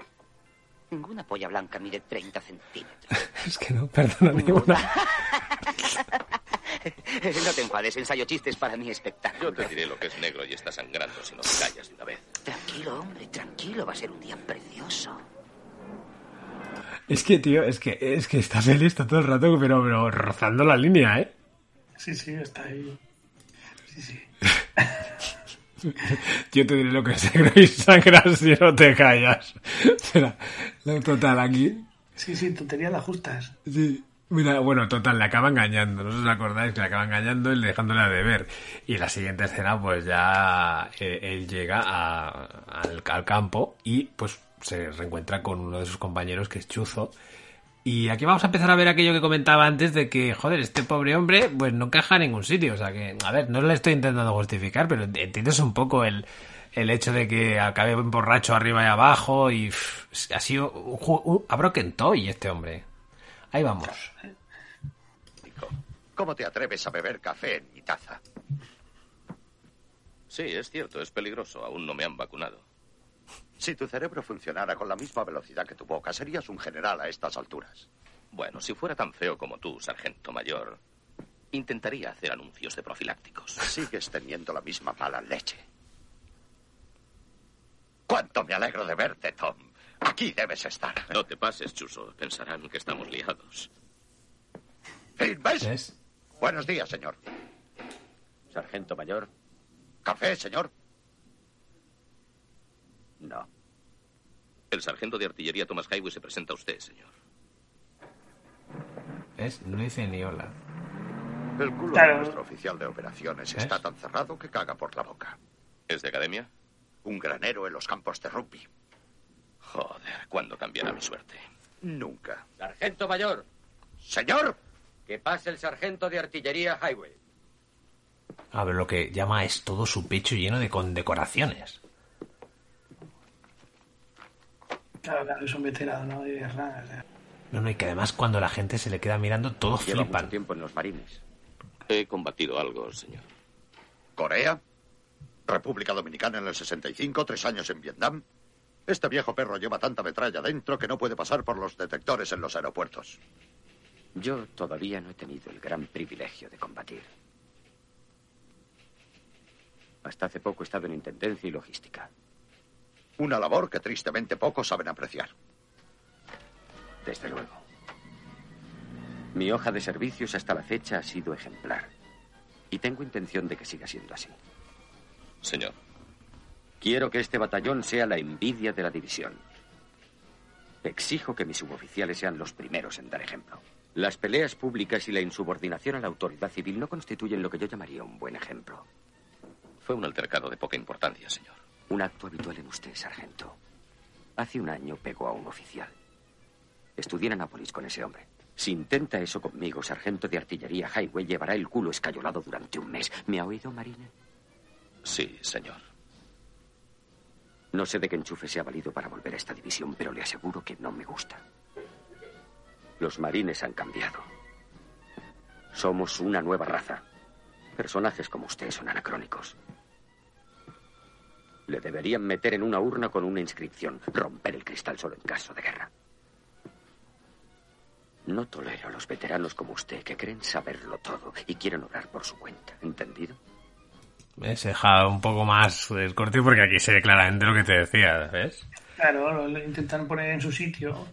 S6: Ninguna polla blanca mide 30 centímetros. [laughs]
S1: Es que no, perdona ninguna. [laughs] [laughs]
S6: No te enfades, ensayo chistes para mi espectáculo.
S3: Yo te diré lo que es negro y está sangrando si no te callas de una vez.
S6: Tranquilo, hombre, tranquilo. Va a ser un día precioso.
S1: Es que, tío, es que, es que está feliz está todo el rato, pero, pero rozando la línea, ¿eh?
S2: Sí, sí, está ahí. Sí, sí. [laughs]
S1: Yo te diré lo que es negro y sangrar si no te callas. [laughs] Lo total aquí.
S2: Sí, sí, tonterías las justas.
S1: Sí. Mira, bueno, total, le acaba engañando. No os acordáis que le acaba engañando y dejándole a deber. Y la siguiente escena, pues ya eh, él llega a- al, campo y pues se reencuentra con uno de sus compañeros que es Chuzo. Y aquí vamos a empezar a ver aquello que comentaba antes de que, joder, este pobre hombre, pues no encaja en ningún sitio. O sea que, a ver, no le estoy intentando justificar, pero entiendes un poco el, el hecho de que acabe borracho arriba y abajo y ha sido un, ju- un- a Broken Toy este hombre. Ahí vamos.
S10: ¿Cómo te atreves a beber café en mi taza?
S3: Sí, es cierto, es peligroso. Aún no me han vacunado.
S10: Si tu cerebro funcionara con la misma velocidad que tu boca, serías un general a estas alturas.
S3: Bueno, si fuera tan feo como tú, sargento mayor, intentaría hacer anuncios de profilácticos.
S10: Sigues teniendo la misma mala leche. ¿Cuánto me alegro de verte, Tom? Aquí debes estar.
S3: No te pases, Chuso. Pensarán que estamos liados.
S10: ¿Ves? Buenos días, señor.
S8: Sargento mayor.
S10: ¿Café, señor?
S8: No.
S3: El sargento de artillería Thomas Highway se presenta a usted, señor.
S1: ¿Ves? No dice ni hola.
S10: El culo
S2: Claro.
S10: de nuestro oficial de operaciones está tan cerrado que caga por la boca.
S3: ¿Es de academia?
S10: Un granero en los campos de rugby.
S3: Joder, ¿cuándo cambiará mi suerte?
S10: Nunca.
S8: Sargento mayor.
S10: Señor.
S8: Que pase el sargento de artillería Highway.
S1: A ver, lo que llama es todo su pecho lleno de condecoraciones.
S2: Claro, claro, es un veterano, ¿no? De guerra.
S1: No, no, y que además cuando la gente se le queda mirando, todos
S8: Lleva
S1: flipan.
S8: mucho tiempo en los marines.
S3: He combatido algo, señor.
S10: Corea. República Dominicana en el 65, tres años en Vietnam. Este viejo perro lleva tanta metralla dentro que no puede pasar por los detectores en los aeropuertos.
S8: Yo todavía no he tenido el gran privilegio de combatir. Hasta hace poco he estado en intendencia y logística.
S10: Una labor que tristemente pocos saben apreciar.
S8: Desde luego. Mi hoja de servicios hasta la fecha ha sido ejemplar. Y tengo intención de que siga siendo así.
S3: Señor.
S8: Quiero que este batallón sea la envidia de la división. Exijo que mis suboficiales sean los primeros en dar ejemplo. Las peleas públicas y la insubordinación a la autoridad civil no constituyen lo que yo llamaría un buen ejemplo.
S3: Fue un altercado de poca importancia, señor.
S8: Un acto habitual en usted, sargento. Hace un año pegó a un oficial. Estudié en Anápolis con ese hombre. Si intenta eso conmigo, sargento de artillería Highway llevará el culo escayolado durante un mes. ¿Me ha oído, Marine?
S3: Sí, señor.
S8: No sé de qué enchufe se ha valido para volver a esta división, pero le aseguro que no me gusta. Los marines han cambiado. Somos una nueva raza. Personajes como usted son anacrónicos. Le deberían meter en una urna con una inscripción. Romper el cristal solo en caso de guerra. No tolero a los veteranos como usted que creen saberlo todo y quieren obrar por su cuenta. ¿Entendido?
S1: ¿Ves? He dejado un poco más el corte porque aquí se ve claramente lo que te decía, ¿ves?
S2: Claro, lo, lo intentan poner en su sitio,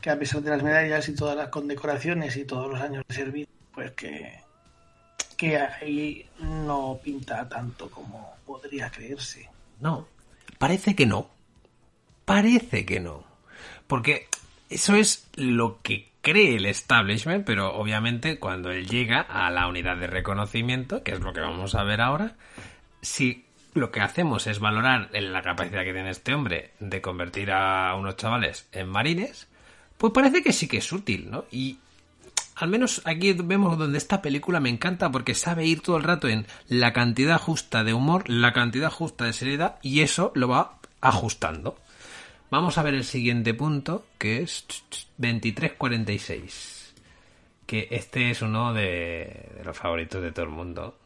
S2: que a pesar de las medallas y todas las condecoraciones y todos los años de servicio, pues que, que ahí no pinta tanto como podría creerse.
S1: No, parece que no. Parece que no. Porque eso es lo que cree el establishment, pero obviamente cuando él llega a la unidad de reconocimiento, que es lo que vamos a ver ahora, si lo que hacemos es valorar la capacidad que tiene este hombre de convertir a unos chavales en marines, pues parece que sí que es útil, ¿no? Y al menos aquí vemos donde esta película me encanta porque sabe ir todo el rato en la cantidad justa de humor, la cantidad justa de seriedad y eso lo va ajustando. Vamos a ver el siguiente punto que es 2346. Que este es uno de, los favoritos de todo el mundo.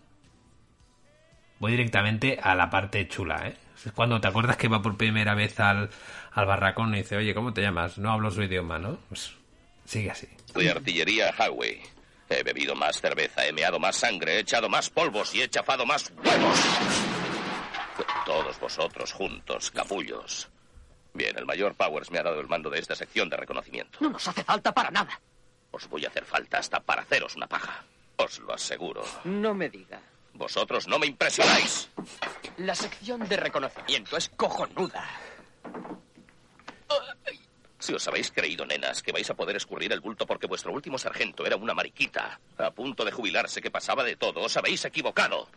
S1: Voy directamente a la parte chula, ¿eh? Es cuando te acuerdas que va por primera vez al, al barracón y dice, oye, ¿cómo te llamas? No hablo su idioma, ¿no? Pues sigue así.
S3: De artillería Highway. He bebido más cerveza, he meado más sangre, he echado más polvos y he chafado más huevos. Todos vosotros juntos, capullos. Bien, el mayor Powers me ha dado el mando de esta sección de reconocimiento.
S4: No nos hace falta para nada.
S3: Os voy a hacer falta hasta para haceros una paja. Os lo aseguro.
S7: No me diga.
S3: Vosotros no me impresionáis.
S7: La sección de reconocimiento es cojonuda.
S3: Si os habéis creído, nenas, que vais a poder escurrir el bulto porque vuestro último sargento era una mariquita, a punto de jubilarse que pasaba de todo, os habéis equivocado.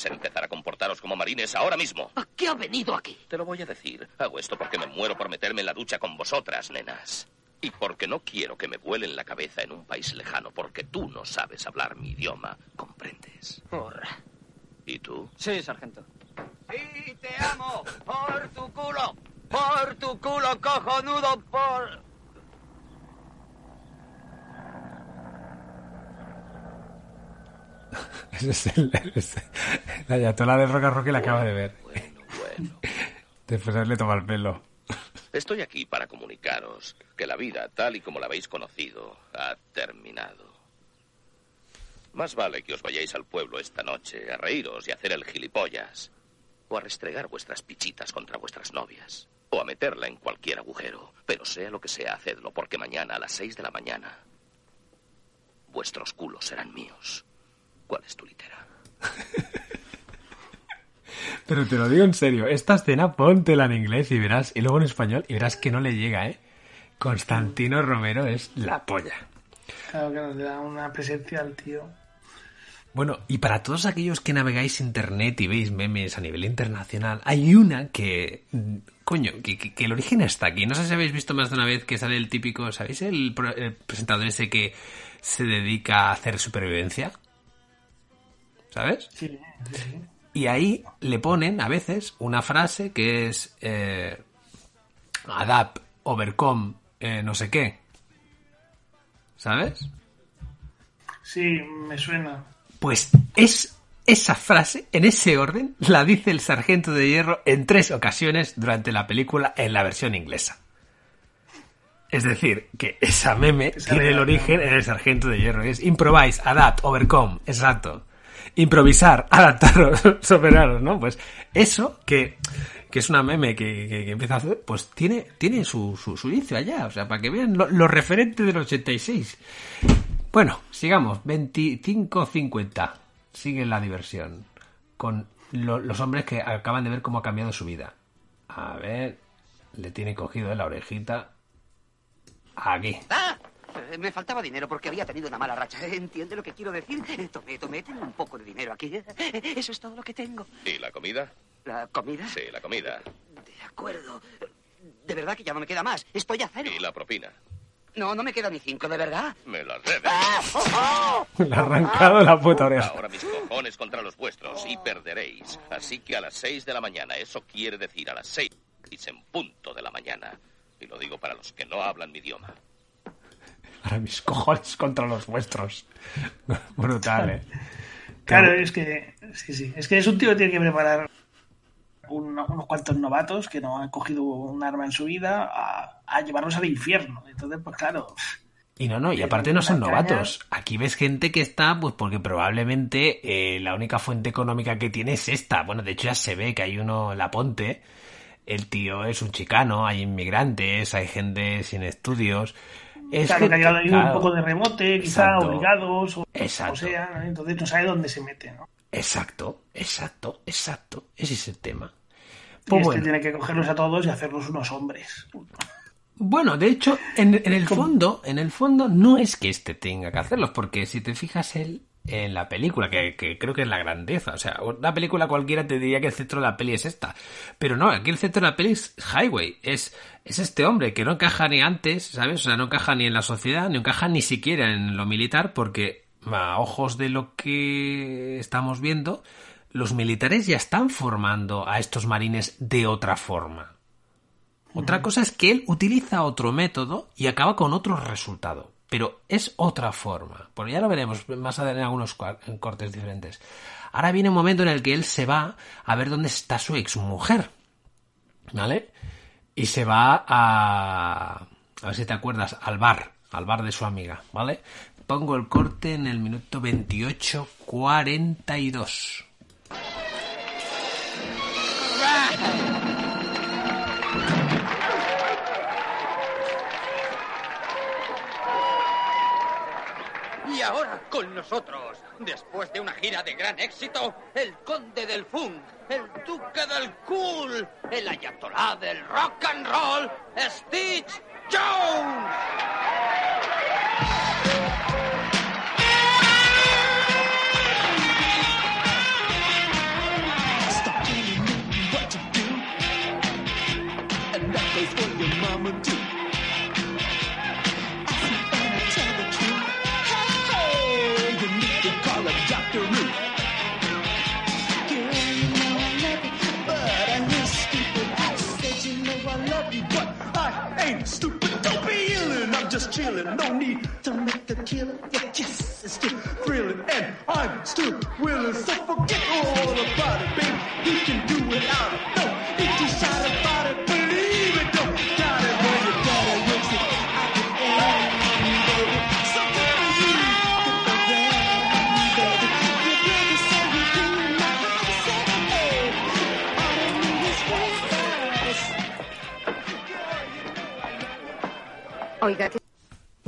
S3: Vais a empezar a comportaros como marines ahora mismo.
S4: ¿A qué ha venido aquí?
S3: Te lo voy a decir. Hago esto porque me muero por meterme en la ducha con vosotras, nenas. Y porque no quiero que me vuelen la cabeza en un país lejano, porque tú no sabes hablar mi idioma. ¿Comprendes?
S7: Horra.
S3: ¿Y tú?
S7: Sí, sargento.
S11: Sí, te
S6: amo! ¡Por tu culo! ¡Por tu culo, cojonudo! ¡Por...! [laughs]
S1: Ese es el, la ayatola de Roca Roque la acaba de ver. [laughs] Después de haberle tomado el pelo.
S3: Estoy aquí para comunicaros que la vida, tal y como la habéis conocido, ha terminado. Más vale que os vayáis al pueblo esta noche a reíros y a hacer el gilipollas, o a restregar vuestras pichitas contra vuestras novias, o a meterla en cualquier agujero. Pero sea lo que sea, hacedlo, porque mañana a las seis de la mañana vuestros culos serán míos. ¿Cuál es tu litera? [laughs]
S1: Pero te lo digo en serio, esta escena póntela en inglés y verás, y luego en español, y verás que no le llega, ¿eh? Constantino Romero es la polla.
S2: Claro que nos da una presencia al tío.
S1: Bueno, y para todos aquellos que navegáis internet y veis memes a nivel internacional, hay una que, mm, coño, que, que- que el origen está aquí. No sé si habéis visto más de una vez que sale el típico, ¿sabéis? El, pro- el presentador ese que se dedica a hacer supervivencia. ¿Sabes?
S2: Sí, sí, sí.
S1: Y ahí le ponen a veces una frase que es eh, adapt, overcome, eh, no sé qué. ¿Sabes?
S2: Sí, me suena.
S1: Pues es esa frase, en ese orden, la dice el sargento de hierro en tres ocasiones durante la película en la versión inglesa. Es decir, que esa meme tiene el origen en el sargento de hierro. Es improvise, adapt, overcome. Exacto. Improvisar, [laughs] adaptaros, superaros, ¿no? Pues eso que, que es una meme que, que- empieza a hacer, pues tiene, tiene su, su, inicio allá. O sea, para que vean lo, lo referente del 86. Bueno, sigamos. 25-50. Sigue la diversión. Con lo- los hombres que acaban de ver cómo ha cambiado su vida. A ver. Le tiene cogido la orejita. Aquí.
S6: ¡Ah! Eh, Me faltaba dinero porque había tenido una mala racha. [laughs] ¿Entiende lo que quiero decir? Eh, Tomé, tomé, tengo un poco de dinero aquí. Eh, Eso es todo lo que tengo.
S3: ¿Y la comida?
S6: ¿La comida?
S3: Sí, la comida.
S6: De acuerdo. De verdad que ya no me queda más. Estoy a cero.
S3: ¿Y la propina?
S6: No, no me queda ni cinco, ¿de verdad?
S3: Me las debes.
S6: ¡Ah! ¡Oh, oh!
S1: Le ha arrancado la puta oreja.
S3: Ahora mis cojones contra los vuestros y perderéis. Así que a las seis de la mañana, eso quiere decir a las seis en punto de la mañana. Y lo digo para los que no hablan mi idioma.
S1: Ahora mis [laughs] cojones contra los vuestros. Brutal, eh.
S2: Claro, es que sí, sí. Es que es un tío que tiene que preparar un- unos cuantos novatos que no han cogido un arma en su vida a, a llevarlos al infierno. Entonces, pues claro,
S1: Y no, no, y aparte no son novatos. Aquí ves gente que está, pues porque probablemente eh, la única fuente económica que tiene es esta. Bueno, de hecho ya se ve que hay uno, La Ponte, el tío es un chicano, hay inmigrantes, hay gente sin estudios. Es
S2: claro, que ha llegado ahí un poco de remote, quizá
S1: Exacto.
S2: obligados, o,
S1: Exacto.
S2: o sea, entonces no sabe dónde se mete, ¿no?
S1: Exacto, exacto, exacto. Ese es el tema. Pues
S2: este
S1: bueno.
S2: tiene que cogerlos a todos y hacerlos unos hombres.
S1: Bueno, de hecho, en, en el fondo, en el fondo no es que este tenga que hacerlos, porque si te fijas él en la película, que, que creo que es la grandeza, o sea, una película cualquiera te diría que el centro de la peli es esta, pero no, aquí el centro de la peli es Highway, es, es este hombre que no encaja ni antes, ¿sabes? O sea, no encaja ni en la sociedad, ni encaja ni siquiera en lo militar, porque a ojos de lo que estamos viendo, los militares ya están formando a estos marines de otra forma. Otra cosa es que él utiliza otro método y acaba con otro resultado. Pero es otra forma. Porque ya lo veremos más adelante en algunos cortes diferentes. Ahora viene un momento en el que él se va a ver dónde está su exmujer. ¿Vale? Y se va a... A ver si te acuerdas, al bar. Al bar de su amiga. ¿Vale? Pongo el corte en el minuto 28.42.
S7: ahora con nosotros, después de una gira de gran éxito, el conde del funk, el duque del cool, el ayatolá del rock and roll, Stitch Jones.
S11: Killing. No need to make a killing. Yeah, yes, it's still thrilling. And I'm still willing. So forget all about it, baby. You can do it. No, if you shout about it, believe it. Don't doubt it when your wakes it. I can aim, baby. So come on, you the do not have to say, I need is.
S12: Oiga, que-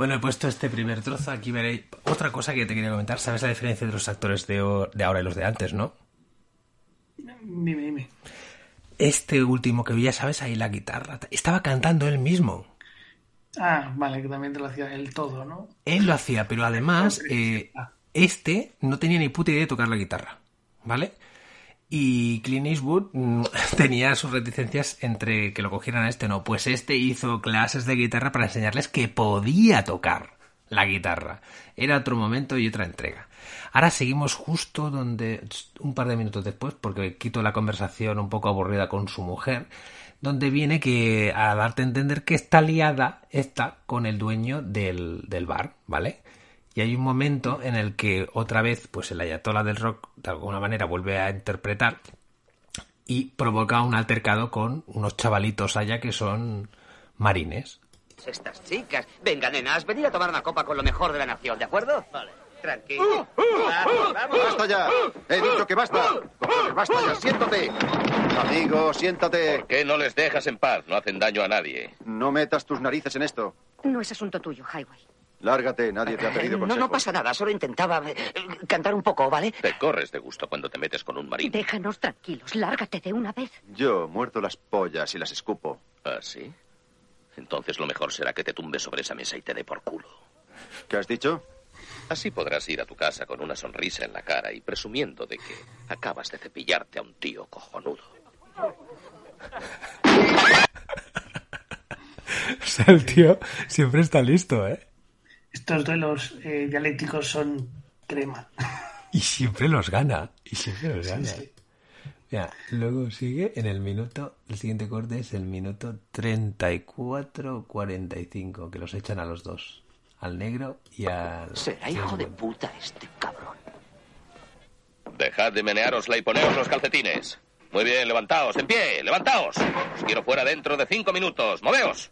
S1: Bueno, he puesto este primer trozo, aquí veréis. Otra cosa que te quería comentar, ¿sabes la diferencia de los actores de, ahora y los de antes, no?
S2: Dime, dime.
S1: Este último que vi, ya sabes, ahí la guitarra. Estaba cantando él mismo.
S2: Ah, vale, que también te lo hacía el todo, ¿no?
S1: Él lo hacía, pero además, eh, este no tenía ni puta idea de tocar la guitarra, ¿vale? Y Clint Eastwood mm, [laughs] tenía sus reticencias entre que lo cogieran a este no. Pues este hizo clases de guitarra para enseñarles que podía tocar la guitarra. Era otro momento y otra entrega. Ahora seguimos justo donde, un par de minutos después, porque quito la conversación un poco aburrida con su mujer, donde viene que a darte a entender que está liada está con el dueño del, del bar, ¿vale? Y hay un momento en el que otra vez, pues el ayatola del rock de alguna manera vuelve a interpretar y provoca un altercado con unos chavalitos allá que son marines.
S6: Estas chicas. Venga, nenas, venid a tomar una copa con lo mejor de la nación, ¿de acuerdo? Vale. Tranquilo. Vamos, vamos.
S13: ¡Basta ya! ¡He dicho que basta! Cojones, ¡Basta ya! ¡Siéntate! Amigo, siéntate.
S3: ¿Por qué no les dejas en paz? No hacen daño a nadie.
S13: No metas tus narices en esto.
S12: no es asunto tuyo, Highway.
S13: Lárgate, nadie te ha pedido
S6: Eh, No, no pasa nada, solo intentaba eh, cantar un poco, ¿vale?
S3: Te corres de gusto cuando te metes con un marín.
S12: Déjanos tranquilos, lárgate de una vez.
S13: Yo muerdo las pollas y las escupo.
S3: ¿Ah, sí? Entonces lo mejor será que te tumbes sobre esa mesa y te dé por culo.
S13: ¿Qué has dicho?
S3: Así podrás ir a tu casa con una sonrisa en la cara y presumiendo de que acabas de cepillarte a un tío cojonudo. [laughs]
S1: O sea, el tío siempre está listo, ¿eh?
S2: Estos duelos eh, dialécticos son crema.
S1: Y siempre los gana. Y siempre los gana.
S2: sí.
S1: Mira, luego sigue en el minuto, el siguiente corte es el minuto 34-45, que los echan a los dos. Al negro y al...
S6: Será hijo de puta este cabrón.
S3: Dejad de meneárosla y poneos los calcetines. Muy bien, levantaos, en pie, levantaos. Os quiero fuera dentro de cinco minutos. ¡Moveos!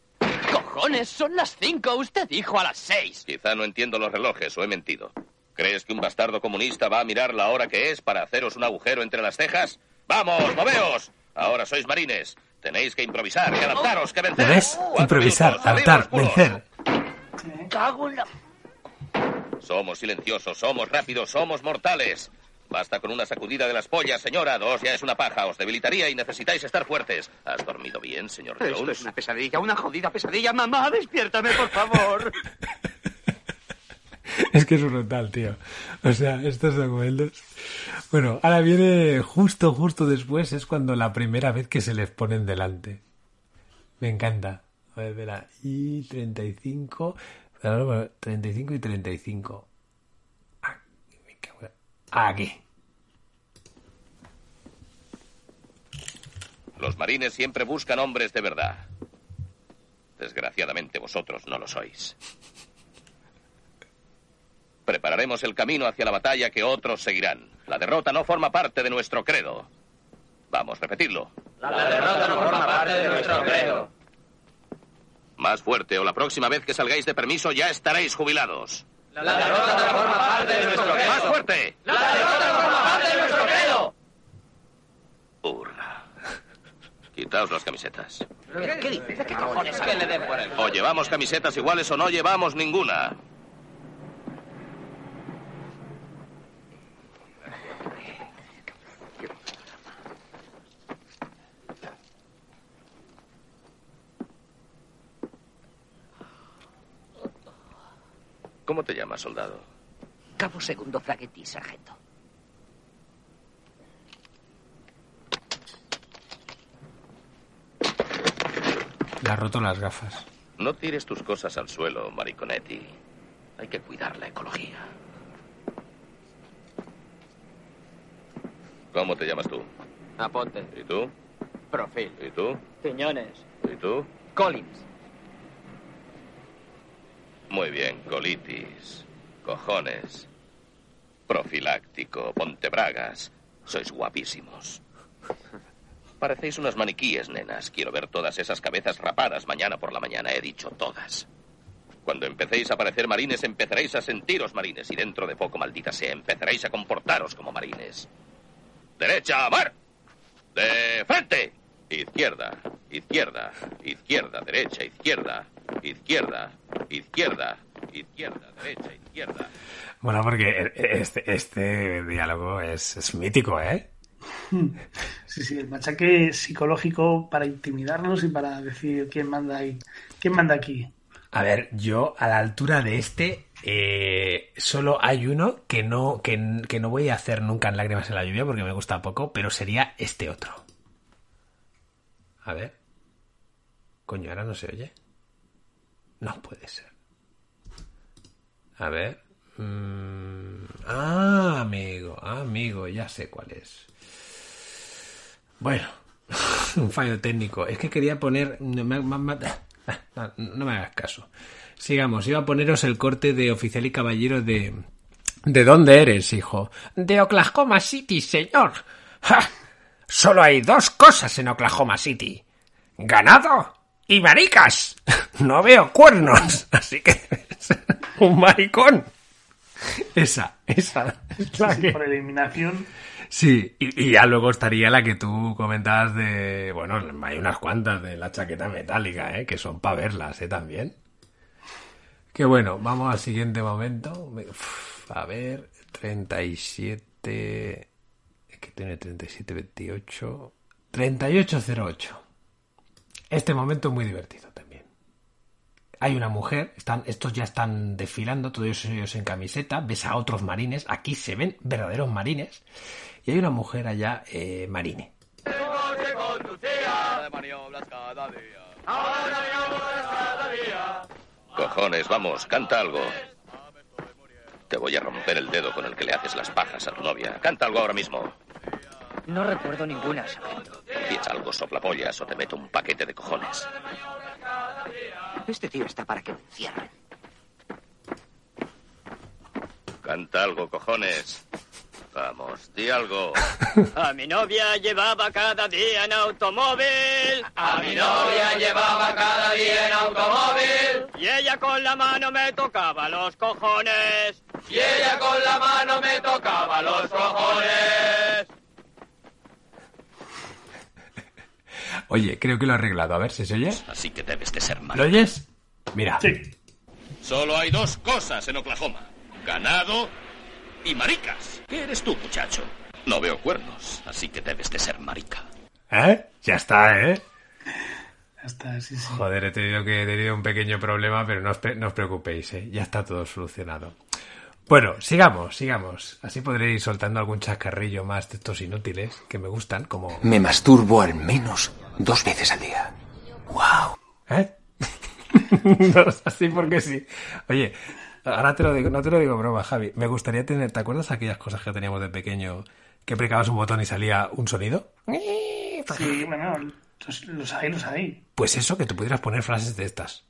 S7: ¡Cojones! Son las cinco. Usted dijo a las seis.
S3: Quizá no entiendo los relojes o he mentido. ¿Crees que un bastardo comunista va a mirar la hora que es para haceros un agujero entre las cejas? ¡Vamos, moveos! Ahora sois marines. Tenéis que improvisar, que adaptaros, que vencer.
S1: ¿Ves?
S3: Cuatro
S1: Improvisar, adaptar, vencer.
S6: Cago en la...
S3: Somos silenciosos, somos rápidos, somos mortales. Basta con una sacudida de las pollas, señora. Dos ya es una paja. Os debilitaría y necesitáis estar fuertes. ¿Has dormido bien, señor
S6: Esto
S3: Jones?
S6: es una pesadilla, una jodida pesadilla. Mamá, despiértame, por favor. [laughs]
S1: Es que es brutal, tío. O sea, estos documentos. Bueno, ahora viene justo, justo después, es cuando la primera vez que se les ponen delante. Me encanta. A ver, espera. Y 35. Claro, bueno, 35 y 35. Ah, me cago en- Aquí.
S3: Los marines siempre buscan hombres de verdad. Desgraciadamente vosotros no lo sois. Prepararemos el camino hacia la batalla que otros seguirán. La derrota no forma parte de nuestro credo. Vamos, repetidlo.
S7: La derrota no forma parte de nuestro credo.
S3: Más fuerte o la próxima vez que salgáis de permiso ya estaréis jubilados.
S7: La derrota no forma parte de nuestro credo.
S3: ¡Más fuerte!
S7: La derrota no forma parte de nuestro credo.
S3: Hurra. Quitaos las camisetas.
S6: ¿Qué dices? ¿Qué cojones?
S7: Que le den por el
S3: O llevamos camisetas iguales o no llevamos ninguna. ¿Cómo te llamas, soldado?
S6: Cabo segundo Fraguetti, sargento.
S1: Le ha roto las gafas.
S3: No tires tus cosas al suelo, Mariconetti. Hay que cuidar la ecología. ¿Cómo te llamas tú?
S7: Aponte.
S3: ¿Y tú?
S7: Profil.
S3: ¿Y tú?
S7: Piñones.
S3: ¿Y tú?
S7: Collins.
S3: Muy bien, colitis. Cojones. Profiláctico, pontebragas. Sois guapísimos. Parecéis unas maniquíes, nenas. Quiero ver todas esas cabezas rapadas mañana por la mañana. He dicho todas. Cuando empecéis a parecer marines, empezaréis a sentiros marines. Y dentro de poco, maldita sea, empezaréis a comportaros como marines. Derecha, mar. De frente. Izquierda, izquierda, izquierda, derecha, izquierda, izquierda, izquierda, izquierda, derecha, izquierda.
S1: Bueno, porque este, este diálogo es mítico, ¿eh? [laughs]
S2: Sí, sí, el machaque psicológico para intimidarlos y para decir quién manda ahí, quién manda aquí.
S1: A ver, yo a la altura de este eh, solo hay uno que no, que, que no voy a hacer nunca en Lágrimas en la lluvia porque me gusta poco, pero sería este otro. A ver. Coño, ahora no se oye. No puede ser. A ver. Mm, ah, amigo, amigo, ya sé cuál es. Bueno, [laughs] un fallo técnico. Es que quería poner. No me, me- me- no, me hagas caso. Sigamos, iba a poneros el corte de oficial y caballero de. ¿De dónde eres, hijo? De Oklahoma City, señor. Solo hay dos cosas en Oklahoma City. Ganado y maricas. No veo cuernos, [laughs] así que un maricón. [laughs] Esa, esa. es [laughs] la que-
S2: por eliminación.
S1: Sí, y, y ya luego estaría la que tú comentabas de... Bueno, hay unas cuantas de la chaqueta metálica, ¿eh? Que son para verlas, ¿eh? También. Que bueno, vamos al siguiente momento. Uf, a ver, 37... Es que tiene 37, 28... 3808. Este momento es muy divertido. Hay una mujer, están, estos ya están desfilando, todos ellos en camiseta, ves a otros marines, aquí se ven verdaderos marines, y hay una mujer allá, eh, marine.
S3: Cojones, vamos, canta algo. Te voy a romper el dedo con el que le haces las pajas a tu novia. Canta algo ahora mismo.
S14: No recuerdo ninguna, sargento.
S3: Empieza algo soplapollas o te meto un paquete de cojones.
S14: Este tío está para que lo encierren.
S3: Canta algo, cojones. Vamos, di algo.
S15: A mi novia llevaba cada día en automóvil.
S7: A mi novia llevaba cada día en automóvil.
S15: Y ella con la mano me tocaba los cojones.
S7: Y ella con la mano me tocaba los cojones.
S1: Oye, creo que lo he arreglado, a ver si se oye.
S3: Así que debes de ser
S1: ¿Lo oyes? Mira.
S3: Solo hay dos cosas en Oklahoma. Ganado y maricas. ¿Qué eres tú, muchacho? No veo cuernos, así que debes de ser marica.
S1: ¿Eh? Ya está, ¿eh?
S2: Ya está, sí, sí.
S1: Joder, he tenido que he tenido un pequeño problema, pero no os, pre- no os preocupéis, ¿eh? ya está todo solucionado. Bueno, sigamos, sigamos. Así podré ir soltando algún chascarrillo más de estos inútiles que me gustan, como...
S16: Me masturbo al menos dos veces al día. ¡Wow!
S1: ¿Eh? [laughs] Así porque sí. Oye, ahora te lo digo, no te lo digo broma, Javi. Me gustaría tener, ¿te acuerdas aquellas cosas que teníamos de pequeño que precabas un botón y salía un sonido?
S2: Sí, bueno, los, los hay, los hay.
S1: Pues eso, que tú pudieras poner frases de estas.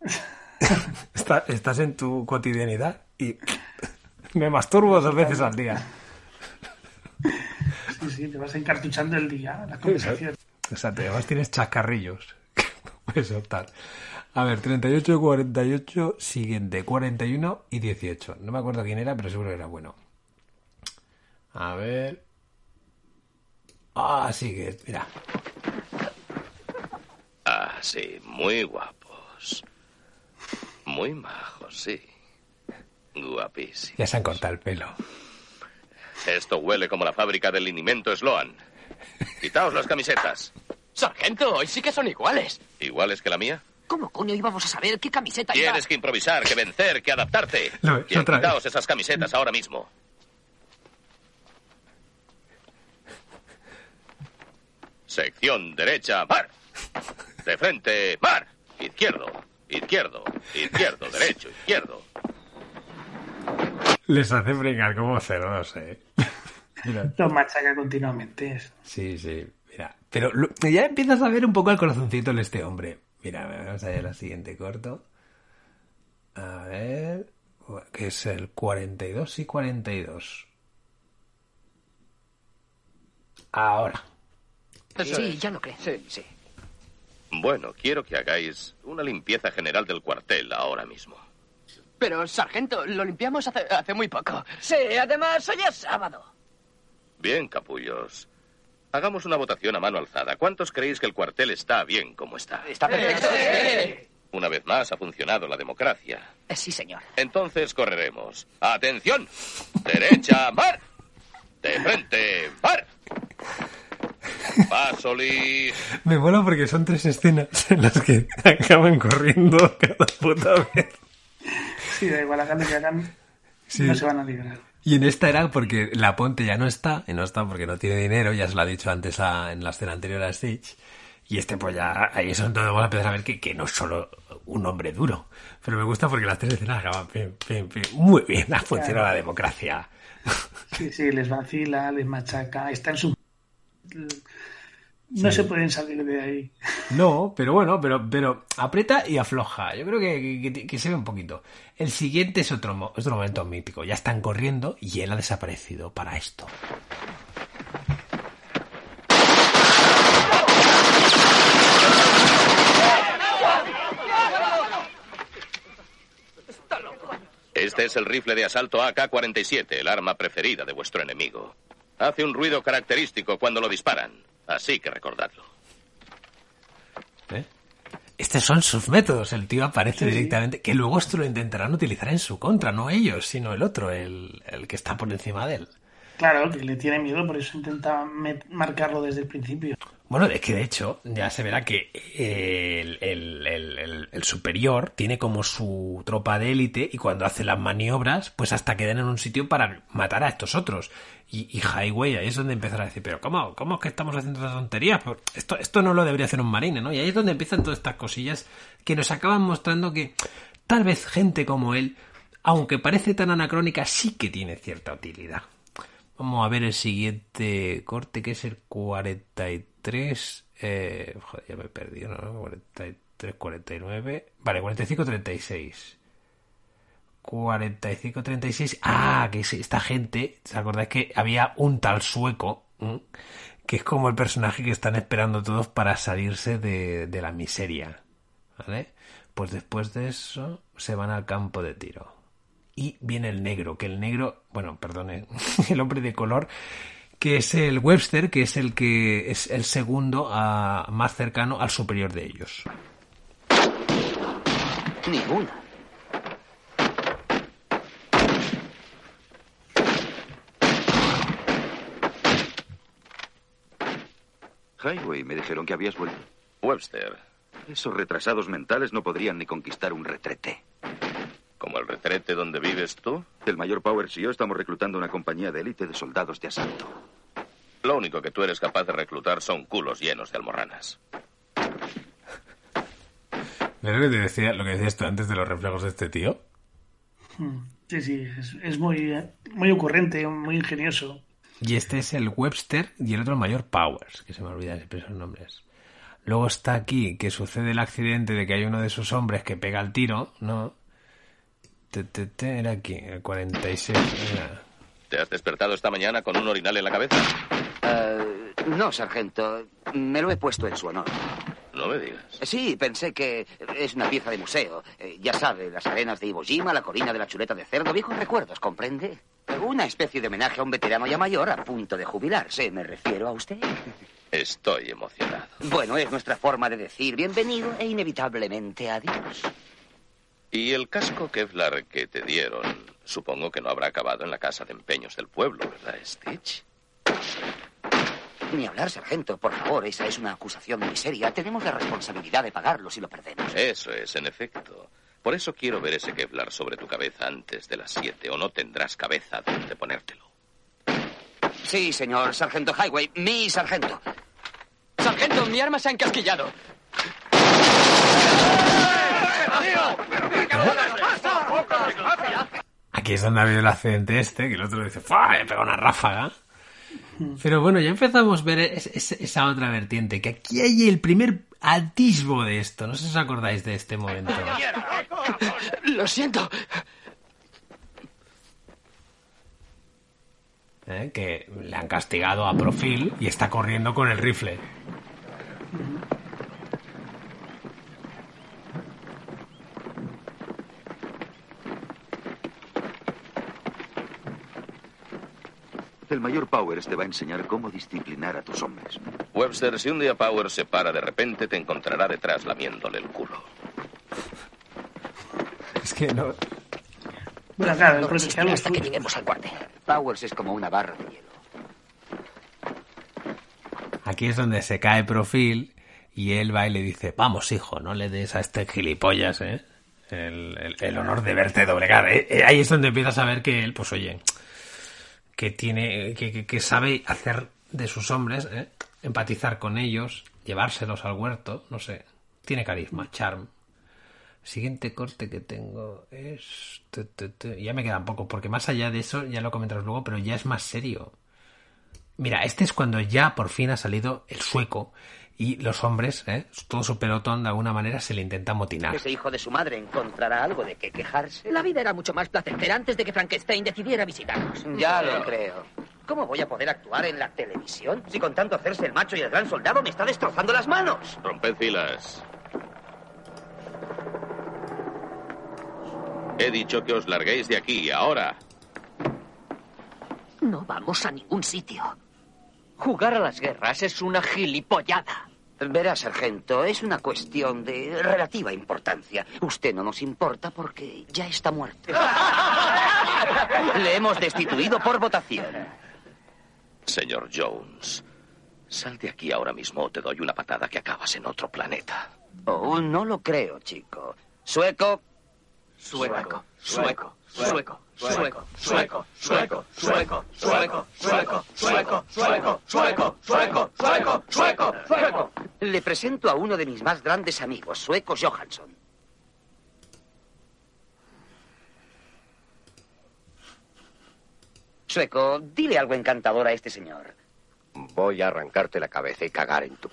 S1: [laughs] Está- estás en tu cotidianidad y [laughs] me masturbo dos veces al día. [laughs]
S2: Sí, sí, te vas encartuchando el día, la conversación.
S1: Exacto, además tienes chascarrillos. [laughs] Puedes soltar. A ver, 38 y 48, siguiente, 41 y 18. No me acuerdo quién era, pero seguro que era bueno. A ver. Ah, sí que, mira.
S3: Ah, sí, muy guapos. Muy majos, sí. Guapísimos.
S1: Ya se han cortado el pelo.
S3: Esto huele como la fábrica del linimento Sloan. Quitaos las camisetas.
S7: Sargento, hoy sí que son iguales.
S3: ¿Iguales que la mía?
S14: ¿Cómo coño íbamos a saber qué camiseta iba?
S3: Tienes que improvisar, que vencer, que adaptarte. Bien,
S1: vez.
S3: quitaos esas camisetas ahora mismo. Sección derecha, mar. De frente, mar. Izquierdo, izquierdo, izquierdo, derecho, izquierdo.
S1: Les hace brincar como cerdos, eh. [laughs] Mira.
S2: Los machaca continuamente. eso.
S1: Sí, sí, mira. Pero lo- ya empiezas a ver un poco el corazoncito en este hombre. Mira, vamos a ver la siguiente corto. A ver, que es el 42 y 42. Ahora.
S14: sí, ya lo creo. Sí, sí.
S3: Bueno, quiero que hagáis una limpieza general del cuartel ahora mismo.
S17: Pero, sargento, lo limpiamos hace, hace muy poco. Sí, además, hoy es sábado.
S3: Bien, capullos. Hagamos una votación a mano alzada. ¿Cuántos creéis que el cuartel está bien como está?
S17: Está perfecto.
S3: Una vez más ha funcionado la democracia.
S17: Sí, señor.
S3: Entonces correremos. ¡Atención! Derecha, mar. De frente, mar. Paso, Lee.
S1: Me mola porque son tres escenas en las que [laughs] acaban corriendo cada puta vez.
S2: Sí, da igual, hagan lo que hagan,
S1: Sí.
S2: no se van a librar.
S1: Y en esta era porque la Ponte ya no está, y no está porque no tiene dinero, ya se lo ha dicho antes a- en la escena anterior a Stitch. Y este pues ya, ahí es donde vamos a empezar a ver que, que no es solo un hombre duro. Pero me gusta porque las tres escenas acaban pim, pim, pim. muy bien, ha funcionado la democracia.
S2: Sí, sí, les vacila, les machaca, está en su... No
S1: Sí.
S2: se pueden salir de ahí. [laughs]
S1: No, pero bueno, pero, pero aprieta y afloja. Yo creo que, que- que se ve un poquito. El siguiente es otro, mo- otro momento mítico. Ya están corriendo y él ha desaparecido para esto.
S3: Este es el rifle de asalto AK-47, el arma preferida de vuestro enemigo. Hace un ruido característico cuando lo disparan, así que recordadlo.
S1: Estos son sus métodos. El tío aparece directamente. Que luego esto lo intentarán utilizar en su contra, no ellos, sino el otro, el, el que está por encima de él.
S2: Claro, que le tiene miedo, por eso intenta marcarlo desde el principio.
S1: Bueno, es que de hecho ya se verá que el, el- superior tiene como su tropa de élite y cuando hace las maniobras, pues hasta quedan en un sitio para matar a estos otros. Y, y Highway ahí es donde empezar a decir, pero ¿cómo, cómo es que estamos haciendo estas tonterías? Esto, esto no lo debería hacer un marine, ¿no? Y ahí es donde empiezan todas estas cosillas que nos acaban mostrando que tal vez gente como él, aunque parece tan anacrónica, sí que tiene cierta utilidad. Vamos a ver el siguiente corte, que es el 43. Eh, joder, ya me he perdido, ¿no? 43, 49. Vale, 45, 36. 45, 36. Ah, que esta gente. ¿Se acordáis que había un tal sueco? Que es como el personaje que están esperando todos para salirse de, de la miseria. ¿Vale? Pues después de eso se van al campo de tiro y viene el negro, que el negro, bueno, perdone, [laughs] el hombre de color, que es el Webster, que es el que es el segundo a- más cercano al superior de ellos.
S14: Ninguna.
S8: Highway, me dijeron que habías vuelto.
S3: Webster.
S8: Esos retrasados mentales no podrían ni conquistar un retrete.
S3: ¿Como el retrete donde vives tú?
S8: El mayor Powers y yo estamos reclutando una compañía de élite de soldados de asalto.
S3: Lo único que tú eres capaz de reclutar son culos llenos de almorranas.
S1: ¿Ves lo que te decía, lo que decías tú antes de los reflejos de este tío?
S2: Mm, Sí, sí, es, es muy, muy ocurrente, muy ingenioso.
S1: Y este es el Webster y el otro el mayor Powers, que se me olvidan siempre esos nombres. Luego está aquí que sucede el accidente de que hay uno de sus hombres que pega el tiro, ¿no? Te, te, te, era aquí, el 46. era.
S3: ¿Te has despertado esta mañana con un orinal en la cabeza?
S6: Eh, no, sargento. Me lo he puesto en su honor.
S3: No me digas.
S6: Sí, pensé que es una pieza de museo. Eh, ya sabe, las arenas de Iwo Jima, la colina de la chuleta de cerdo, viejos recuerdos, ¿comprende? Una especie de homenaje a un veterano ya mayor a punto de jubilarse. ¿Me refiero a usted?
S3: Estoy emocionado.
S6: Bueno, es nuestra forma de decir bienvenido e inevitablemente adiós.
S3: Y el casco Kevlar que te dieron, supongo que no habrá acabado en la casa de empeños del pueblo, ¿verdad, Stitch?
S6: Ni hablar, sargento, por favor, esa es una acusación muy seria. Tenemos la responsabilidad de pagarlo si lo perdemos.
S3: Eso es, en efecto. Por eso quiero ver ese Kevlar sobre tu cabeza antes de las siete, o no tendrás cabeza donde ponértelo.
S6: Sí, señor sargento Highway, mi sargento.
S17: Sargento, mi arma se ha encasquillado.
S1: Aquí es donde ha habido el accidente este, que el otro dice, ¡Fua! Le pega una ráfaga. Pero bueno, ya empezamos a ver es- es- esa otra vertiente, que aquí hay el primer atisbo de esto. No sé si os acordáis de este momento.
S17: Lo siento.
S1: ¿eh? Que le han castigado a Profil y está corriendo con el rifle.
S18: El mayor Powers te va a enseñar cómo disciplinar a tus hombres.
S3: Webster, si un día Powers se para de repente, te encontrará detrás lamiéndole el culo.
S1: Es que no.
S2: Bueno, claro,
S14: No hasta que lleguemos al cuartel. Powers es como una barra de hielo.
S1: Aquí es donde se cae Profil y él va y le dice, vamos hijo, no le des a este gilipollas, ¿eh? El, el- el honor de verte doblegar. ¿eh? Eh, Ahí es donde empiezas a ver que él, pues oye, que tiene, que, que- que sabe hacer de sus hombres, ¿eh? empatizar con ellos, llevárselos al huerto, no sé, tiene carisma, charm. Siguiente corte que tengo es... Ya me quedan poco, porque más allá de eso, ya lo comentarás luego, pero ya es más serio. Mira, este es cuando ya por fin ha salido el sueco y los hombres, ¿eh? todo su pelotón de alguna manera se le intenta motinar.
S6: Ese hijo de su madre encontrará algo de qué quejarse.
S14: La vida era mucho más placentera antes de que Frankenstein decidiera visitarnos.
S6: Ya lo creo. ¿Cómo voy a poder actuar en la televisión si con tanto hacerse el macho y el gran soldado me está destrozando las manos?
S3: Romped filas. He dicho que os larguéis de aquí, ahora.
S14: No vamos a ningún sitio.
S17: Jugar a las guerras es una gilipollada.
S6: Verá, sargento, es una cuestión de relativa importancia. Usted no nos importa porque ya está muerto. [laughs] Le hemos destituido por votación.
S3: Señor Jones, sal de aquí ahora mismo o te doy una patada que acabas en otro planeta.
S6: Oh, no lo creo, chico. Sueco.
S17: Sueco, sueco, sueco, sueco, sueco, sueco, sueco, sueco, sueco, sueco, sueco, sueco, sueco, sueco, sueco, sueco.
S6: Le presento a uno de mis más grandes amigos, Sueco Johansson. Sueco, dile algo encantador a este señor.
S4: Voy a arrancarte la cabeza y cagar en tu...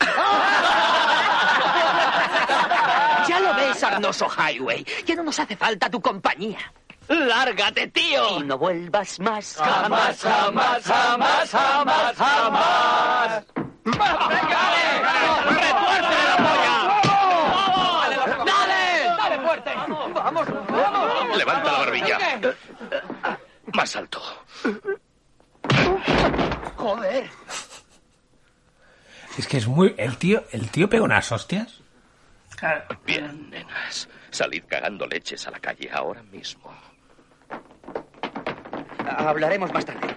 S14: Ya lo ves, Arnoso Highway. Ya no nos hace falta tu compañía.
S17: ¡Lárgate, tío!
S6: Y no vuelvas más.
S17: Jamás, jamás, jamás, jamás, jamás. ¡Dale! ¡Dale fuerte! ¡Vamos, vamos!
S3: Levanta la barbilla. Más alto.
S14: Joder.
S1: Es que es muy... El tío, el tío pega unas hostias.
S3: Bien, nenas. Salid cagando leches a la calle ahora mismo.
S6: Hablaremos más tarde.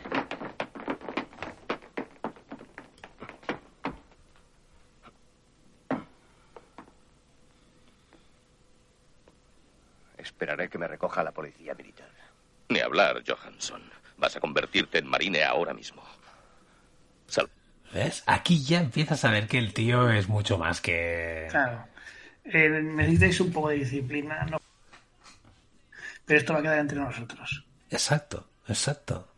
S4: Esperaré que me recoja la policía militar.
S3: Ni hablar, Johansson. Vas a convertirte en marine ahora mismo. Sal.
S1: ¿Ves? Aquí ya empiezas a ver que el tío es mucho más que...
S2: Claro. Eh, necesitáis un poco de disciplina, ¿no? Pero esto va a quedar entre nosotros.
S1: Exacto, exacto.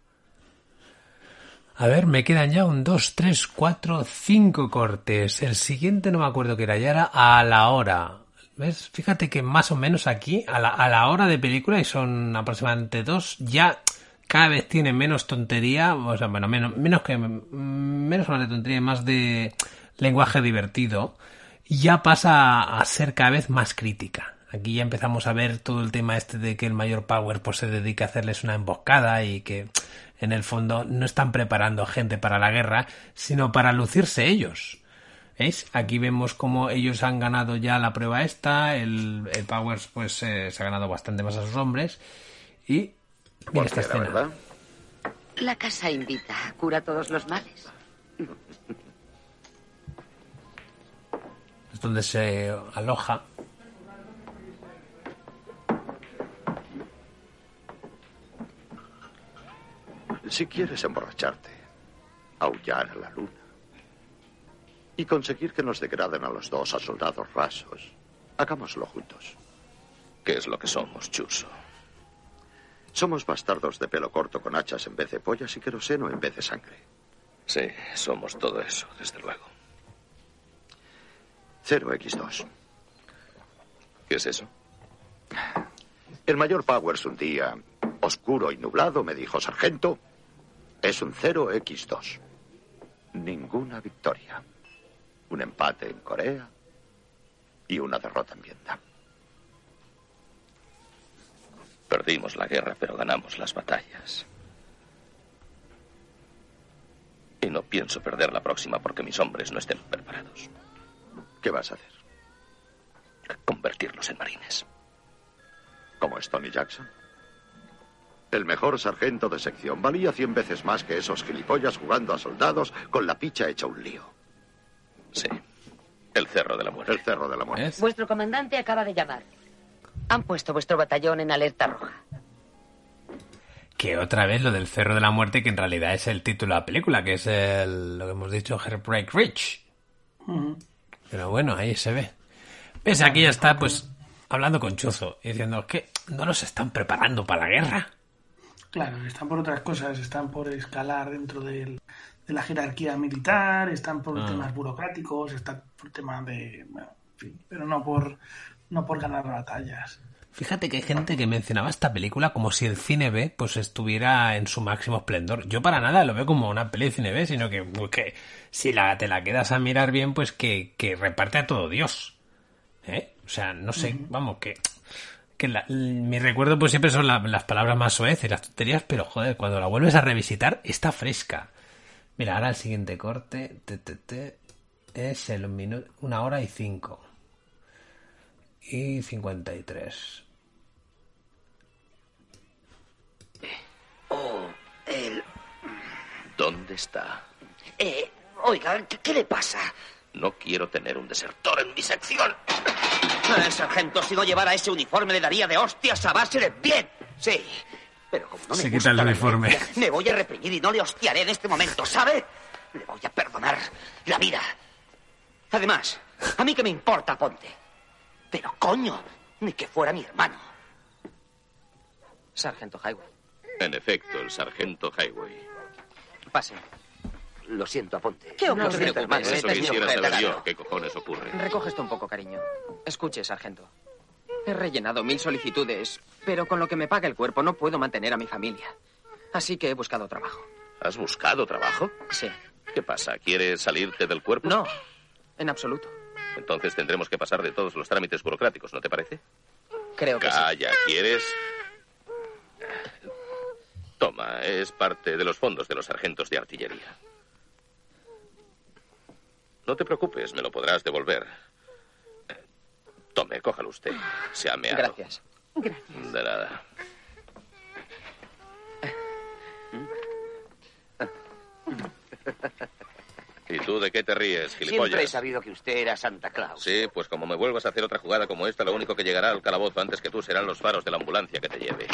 S1: A ver, me quedan ya un 2, 3, 4, 5 cortes. El siguiente no me acuerdo qué era, ya era a la hora. ¿Ves? Fíjate que más o menos aquí, a la, a la hora de película, y son aproximadamente dos, ya cada vez tiene menos tontería, o sea, bueno, menos, menos que, menos más de tontería, más de lenguaje divertido, ya pasa a ser cada vez más crítica. Aquí ya empezamos a ver todo el tema este de que el mayor Power pues se dedica a hacerles una emboscada y que en el fondo no están preparando gente para la guerra, sino para lucirse ellos. ¿Veis? Aquí vemos cómo ellos han ganado ya la prueba esta, el, el Powers pues eh, se ha ganado bastante más a sus hombres y mira esta escena.
S18: ¿verdad?
S12: La casa invita, cura todos los males.
S1: Es donde se aloja.
S10: Si quieres emborracharte, aullar a la luna y conseguir que nos degraden a los dos a soldados rasos, hagámoslo juntos.
S3: ¿Qué es lo que somos, Chuso?
S10: Somos bastardos de pelo corto con hachas en vez de pollas y queroseno en vez de sangre.
S3: Sí, somos todo eso, desde luego.
S10: 0X2.
S3: ¿Qué es eso?
S10: El mayor Powers un día, oscuro y nublado, me dijo, sargento, es un 0X2. Ninguna victoria. Un empate en Corea y una derrota en Vietnam.
S3: Perdimos la guerra, pero ganamos las batallas. Y no pienso perder la próxima porque mis hombres no estén preparados.
S10: ¿Qué vas a hacer?
S3: Convertirlos en marines.
S10: ¿Como es Tony Jackson? El mejor sargento de sección valía cien veces más que esos gilipollas jugando a soldados con la picha hecha un lío.
S3: Sí. El cerro de la muerte.
S10: El cerro de la muerte.
S12: Vuestro comandante acaba de llamar. Han puesto vuestro batallón en alerta roja.
S1: Que otra vez lo del Cerro de la Muerte, que en realidad es el título de la película, que es el, lo que hemos dicho, Heartbreak Ridge. Pero bueno, ahí se ve. Ves, aquí ya está, pues, hablando con Chuzo, y diciendo que no nos están preparando para la guerra.
S2: Claro, están por otras cosas, están por escalar dentro del- de la jerarquía militar, están por
S1: Ah.
S2: temas burocráticos, están por temas de... Bueno, en fin, pero no por, no por ganar batallas.
S1: Fíjate que hay gente que mencionaba esta película como si el cine B pues estuviera en su máximo esplendor. Yo para nada lo veo como una peli de cine B, sino que, pues, que si la, te la quedas a mirar bien, pues que, que reparte a todo Dios. ¿Eh? O sea, no sé, vamos, que, que la- mi recuerdo pues siempre son la- las palabras más soeces y las tonterías, pero joder, cuando la vuelves a revisitar, está fresca. Mira, ahora el siguiente corte te, te, te, es el minuto, una hora y cinco. Y 53.
S6: Oh, el...
S3: ¿Dónde está?
S6: Eh, oiga, ¿qué, qué le pasa?
S3: No quiero tener un desertor en mi sección.
S6: Eh, sargento, si no llevara ese uniforme le daría de hostias a base de bien. Sí, pero como no me
S1: Se
S6: gusta
S1: quita el
S6: la
S1: uniforme.
S6: violencia, me voy a reprimir y no le hostiaré en este momento, ¿sabe? Le voy a perdonar la vida. Además, a mí que me importa Ponte. Pero coño, ni que fuera mi hermano.
S7: Sargento Highway.
S3: En efecto, el sargento Highway.
S7: Pase.
S6: Lo siento, Aponte.
S7: ¿Qué ocurre,
S6: Lo siento,
S7: hermano?
S6: hermano.
S3: Eso quisiera saber
S7: claro.
S3: yo. ¿Qué cojones ocurre?
S7: Recoge esto un poco, cariño. Escuche, sargento. He rellenado mil solicitudes, pero con lo que me paga el cuerpo no puedo mantener a mi familia. Así que he buscado trabajo.
S3: ¿Has buscado trabajo?
S7: Sí.
S3: ¿Qué pasa? ¿Quieres salirte del cuerpo?
S7: No, en absoluto.
S3: Entonces tendremos que pasar de todos los trámites burocráticos, ¿no te parece?
S7: Creo que sí.
S3: Calla, ¿quieres? Toma, es parte de los fondos de los sargentos de artillería. No te preocupes, me lo podrás devolver. Tome, cójalo usted. Se ha meado.
S7: Gracias.
S3: De nada. ¿Y tú de qué te ríes,
S6: Siempre he
S3: gilipollas?
S6: sabido que usted era Santa Claus.
S3: Sí, pues como me vuelvas a hacer otra jugada como esta, lo único que llegará al calabozo antes que tú serán los faros de la ambulancia que te lleve.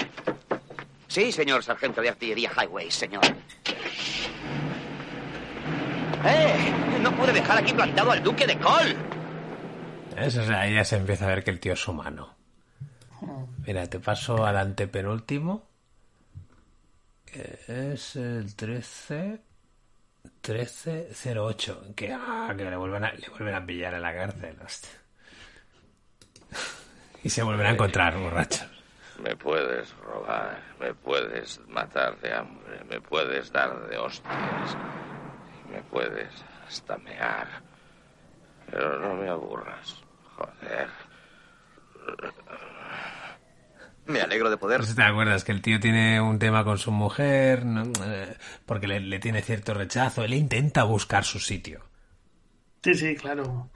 S6: Sí, señor sargento de artillería Highway, señor. ¡Eh! No puede dejar aquí plantado al duque de Cole.
S1: ¿Ves? O sea, ahí ya se empieza a ver que el tío es humano. Mira, te paso al antepenúltimo. Que es el 13. 1308. Que, ah, que le, vuelven a, le vuelven a pillar en la cárcel. hostia. y se vuelven a encontrar borrachos.
S3: Me puedes robar, me puedes matar de hambre, me puedes dar de hostias, me puedes hasta mear. Pero no me aburras, joder.
S13: Me alegro de poder.
S1: No sé si te acuerdas que el tío tiene un tema con su mujer, ¿no? Eh, porque le, le tiene cierto rechazo. Él intenta buscar su sitio.
S2: Sí, sí, claro.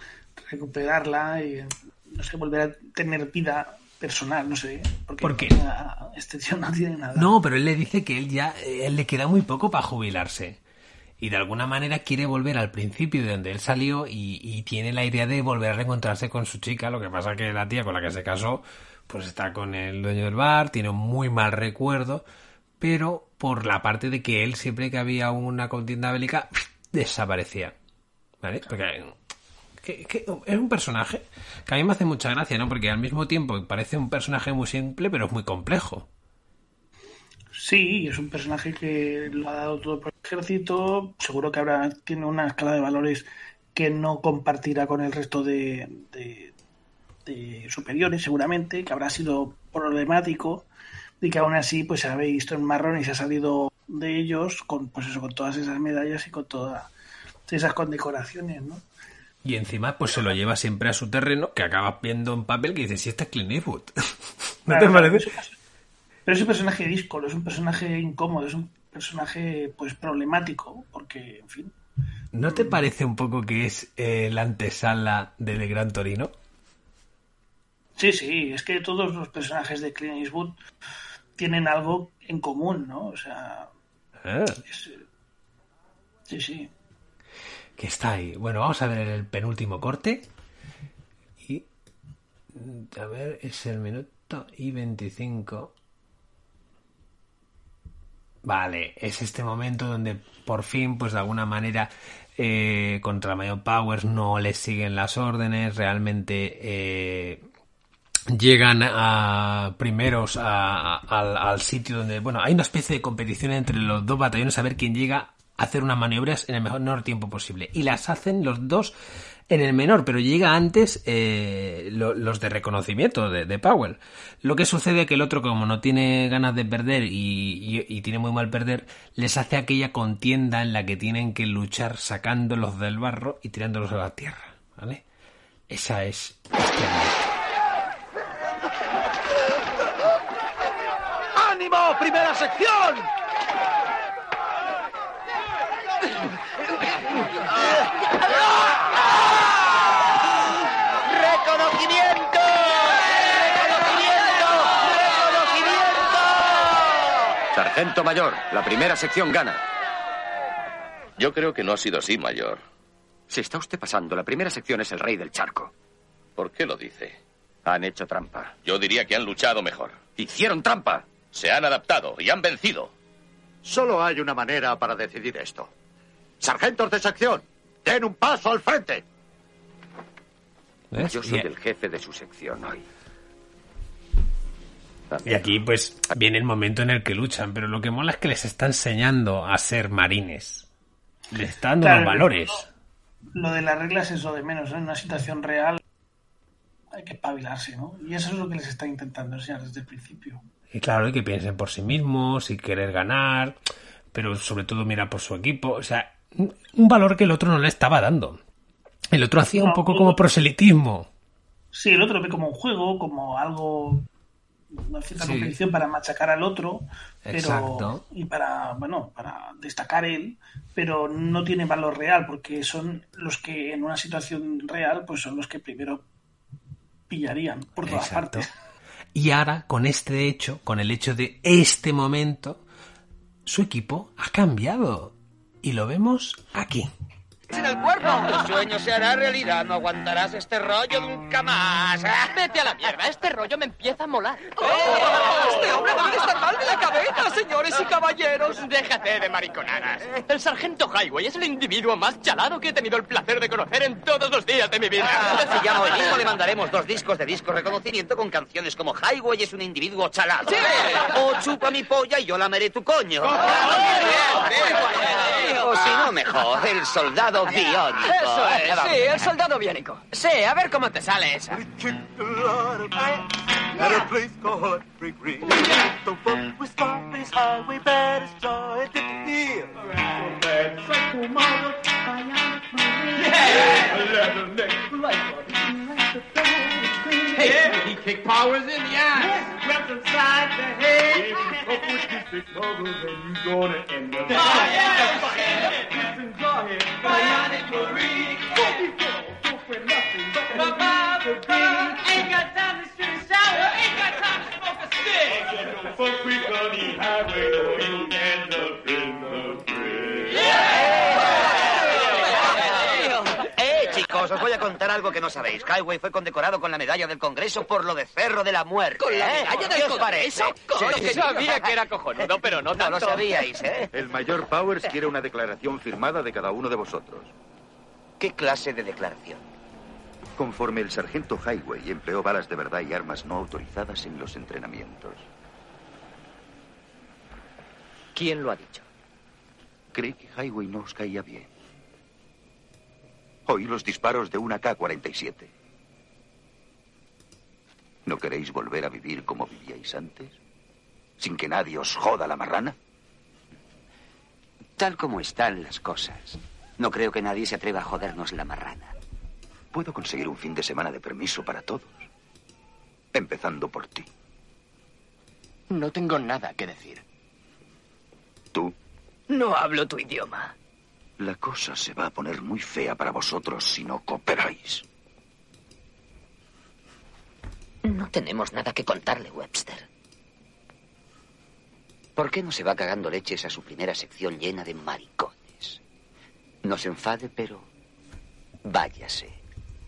S2: Recuperarla y, no sé, volver a tener vida personal, no sé. Porque,
S1: ¿Por qué?
S2: este tío no tiene nada.
S1: No, pero él le dice que él ya eh, él le queda muy poco para jubilarse. Y de alguna manera quiere volver al principio de donde él salió y, tiene la idea de volver a reencontrarse con su chica. Lo que pasa que la tía con la que se casó, pues está con el dueño del bar, tiene un muy mal recuerdo, pero por la parte de que él siempre que había una contienda bélica [sniffs] desaparecía. ¿Vale? Porque que- que es un personaje que a mí me hace mucha gracia, ¿no? Porque al mismo tiempo parece un personaje muy simple, pero es muy complejo.
S2: Sí, es un personaje que lo ha dado todo por el ejército. Seguro que habrá tiene una escala de valores que no compartirá con el resto de, de- de superiores, seguramente, que habrá sido problemático y que aún así pues se ha visto en marrón y se ha salido de ellos con pues eso, con todas esas medallas y con todas esas condecoraciones, ¿no?
S1: Y encima, pues se lo lleva siempre a su terreno, que acaba viendo en papel que dice, si este es Clint Eastwood. [laughs] ¿No
S2: Claro,
S1: te parece?
S2: Pero es un personaje díscolo, es un personaje incómodo, es un personaje pues problemático, porque, en fin,
S1: ¿No te parece un poco que es eh, la antesala de The Gran Torino?
S2: Sí, sí, es que todos los personajes de Clint Eastwood tienen algo en común, ¿no? O sea,
S1: Ah,
S2: es- sí, sí.
S1: que está ahí. Bueno, vamos a ver el penúltimo corte. Y. A ver, es el minuto y 25. Vale, es este momento donde por fin, pues de alguna manera, eh, contra Mayor Powers no le siguen las órdenes, realmente eh, llegan a primeros a- al, al sitio donde, bueno, hay una especie de competición entre los dos batallones a ver quién llega a hacer unas maniobras en el menor tiempo posible. Y las hacen los dos en el menor, pero llega antes eh, lo- los de reconocimiento de, Powell. Lo que sucede es que el otro, como no tiene ganas de perder y, tiene muy mal perder, les hace aquella contienda en la que tienen que luchar sacándolos del barro y tirándolos a la tierra. ¿Vale? Esa es
S11: ¡Ánimo! ¡Primera sección!
S14: ¡Reconocimiento! ¡Reconocimiento! ¡Reconocimiento!
S8: Sargento mayor, la primera sección gana.
S3: Yo creo que no ha sido así, mayor.
S8: Se está usted pasando. La primera sección es el rey del charco.
S3: ¿Por qué lo dice?
S8: Han hecho trampa.
S3: Yo diría que han luchado mejor.
S8: Hicieron trampa.
S3: Se han adaptado y han vencido.
S10: Solo hay una manera para decidir esto. Sargentos de sección, den un paso al frente.
S1: ¿Ves?
S8: Yo soy el jefe de su sección hoy.
S1: Y aquí, pues, viene el momento en el que luchan, pero lo que mola es que les está enseñando a ser marines. Les está dando
S2: Claro,
S1: los valores.
S2: Lo de las reglas es lo de menos, ¿no? En una situación real hay que espabilarse, ¿no? Y eso es lo que les está intentando enseñar desde el principio.
S1: Y claro, y que piensen por sí mismos y querer ganar, pero sobre todo mira por su equipo. O sea, un valor que el otro no le estaba dando. El otro hacía un poco como proselitismo.
S2: Sí, el otro lo ve como un juego, como algo, una cierta
S1: Sí.
S2: competición para machacar al otro, pero
S1: Exacto.
S2: y para, bueno, para destacar él, pero no tiene valor real porque son los que en una situación real, pues son los que primero pillarían por todas
S1: Exacto.
S2: partes.
S1: Y ahora, con este hecho, con el hecho de este momento, su equipo ha cambiado. Y lo vemos aquí.
S7: En el cuerpo. Tu sueño se hará realidad. No aguantarás este rollo nunca más. [laughs]
S14: Vete a la mierda, este rollo me empieza a molar.
S7: Este hombre puede estar mal de la cabeza, señores y caballeros.
S14: Déjate de mariconadas. El sargento Highway es el individuo más chalado que he tenido el placer de conocer en todos los días de mi vida.
S6: Si llamo hoy mismo, [laughs] le mandaremos dos discos de disco reconocimiento con canciones como Highway es un individuo chalado. O chupa mi polla y yo lameré tu coño. O si no, mejor, el soldado biónico.
S14: Eso es,
S6: Vamos.
S14: sí, el soldado biónico. Sí, a ver cómo te sale esa.
S7: Yeah. He kicked powers in the ass.
S11: Yeah. Inside the head. If you fuck with then you gonna end up. Oh, yeah.
S7: yeah, Fuck you, gonna shoot a shower. Ain't got time to smoke a stick.
S11: Highway. You end up in the
S6: contar algo que no sabéis. Highway fue condecorado con la medalla del Congreso por lo de Cerro de la Muerte.
S14: ¿Con la
S6: ¿eh?
S14: medalla del
S6: ¿Qué os
S14: Congreso?
S6: parece?
S14: Coño,
S6: Sí, sí.
S14: sabía que era cojonudo, pero no [laughs]
S6: No lo
S14: tanto.
S6: sabíais, ¿eh?
S18: El mayor Powers quiere una declaración firmada de cada uno de vosotros.
S6: ¿Qué clase de declaración?
S18: Conforme el sargento Highway empleó balas de verdad y armas no autorizadas en los entrenamientos.
S17: ¿Quién lo ha dicho?
S18: Creí que Highway no os caía bien. Oí los disparos de una K-47. ¿No queréis volver a vivir como vivíais antes? ¿Sin que nadie os joda la marrana?
S6: Tal como están las cosas, no creo que nadie se atreva a jodernos la marrana.
S18: Puedo conseguir un fin de semana de permiso para todos. Empezando por ti.
S17: No tengo nada que decir.
S18: ¿Tú?
S17: No hablo tu idioma.
S18: La cosa se va a poner muy fea para vosotros si no cooperáis.
S12: No tenemos nada que contarle, Webster.
S6: ¿Por qué no se va cagando leches a su primera sección llena de maricones? No se enfade, pero váyase.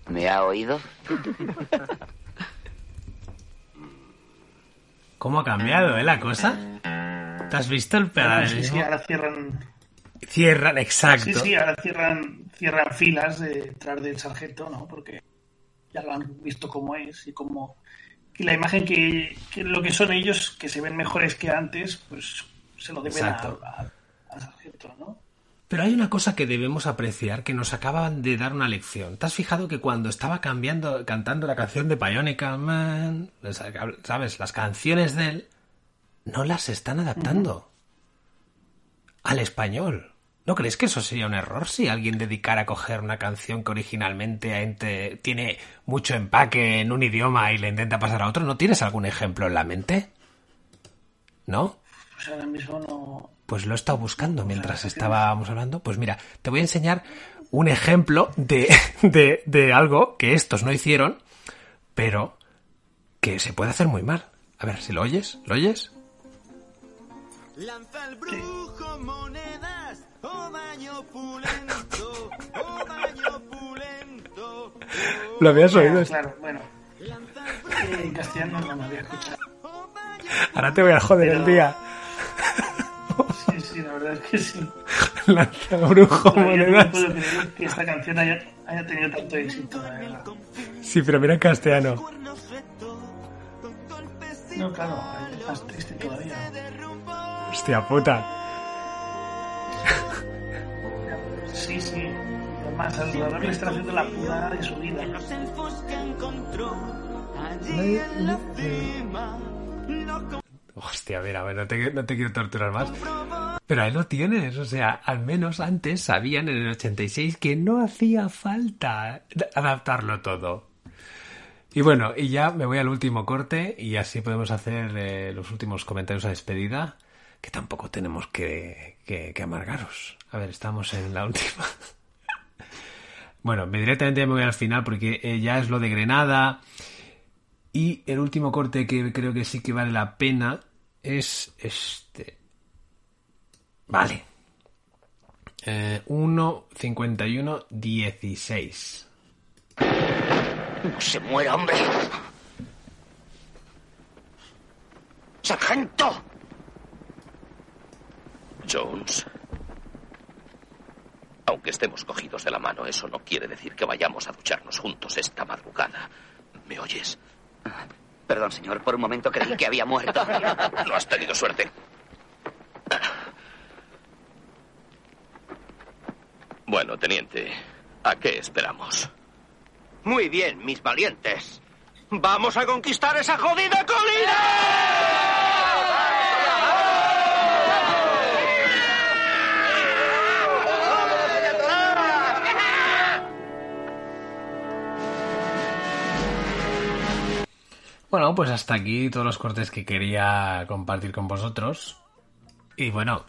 S6: ¿Me ha oído? [laughs]
S1: ¿Cómo ha cambiado, eh, la cosa? ¿Te has visto el
S2: sí,
S1: paralelismo?
S2: ahora cierran.
S1: Cierran, exacto.
S2: Sí, sí, ahora cierran, cierran filas de- detrás del sargento, ¿no? Porque ya lo han visto cómo es y cómo. Y la imagen que, que lo que son ellos, que se ven mejores que antes, pues se lo deben al sargento, ¿no?
S1: Pero hay una cosa que debemos apreciar, que nos acaban de dar una lección. ¿Te has fijado que cuando estaba cambiando, cantando la canción de Bionicle Man, sabes, las canciones de él, no las están adaptando al español? ¿No crees que eso sería un error si alguien dedicara a coger una canción que originalmente ente- tiene mucho empaque en un idioma y le intenta pasar a otro? ¿No tienes algún ejemplo en la mente? ¿No?
S2: Pues ahora mismo no.
S1: Pues lo he estado buscando mientras estábamos hablando. Pues mira, te voy a enseñar un ejemplo de, [laughs] de, de algo que estos no hicieron, pero que se puede hacer muy mal. A ver, si lo oyes, ¿lo oyes?
S11: Lanza el brujo monedas, oh baño pulento, oh baño pulento.
S1: Lo habías oído.
S2: Claro, bueno. Eh, En castellano no me había escuchado.
S1: Ahora te voy a joder el día.
S2: Sí, sí, la verdad es que sí. [laughs]
S1: Lanza brujo
S2: Todavía no
S1: monedas.
S2: puedo creer que esta canción haya, haya tenido tanto éxito, la verdad.
S1: Sí, pero mira en castellano.
S2: No, claro, es más triste todavía.
S1: Hostia puta.
S2: Sí, sí. Además, al jugador le está haciendo la puta de su vida.
S11: Los elfos que encontró allí en la cima. No
S1: Hostia, a ver, a ver, no te, no te quiero torturar más. Pero ahí lo tienes, o sea, al menos antes sabían en el 86 que no hacía falta adaptarlo todo. Y bueno, y ya me voy al último corte y así podemos hacer eh, los últimos comentarios a despedida, que tampoco tenemos que, que, que amargaros. A ver, estamos en la última. [laughs] bueno, me directamente me voy al final porque eh, ya es lo de Grenada. Y el último corte que creo que sí que vale la pena es este. Vale. Eh, 1.51.16.
S4: No se muera, hombre. ¡Sargento!
S3: Jones. Aunque estemos cogidos de la mano, eso no quiere decir que vayamos a ducharnos juntos esta madrugada. ¿Me oyes?
S6: Perdón, señor, por un momento creí que había muerto. [laughs]
S3: No has tenido suerte. Bueno, teniente, ¿a qué esperamos?
S4: Muy bien, mis valientes. ¡Vamos a conquistar esa jodida colina!
S1: Bueno, pues hasta aquí todos los cortes que quería compartir con vosotros. Y bueno,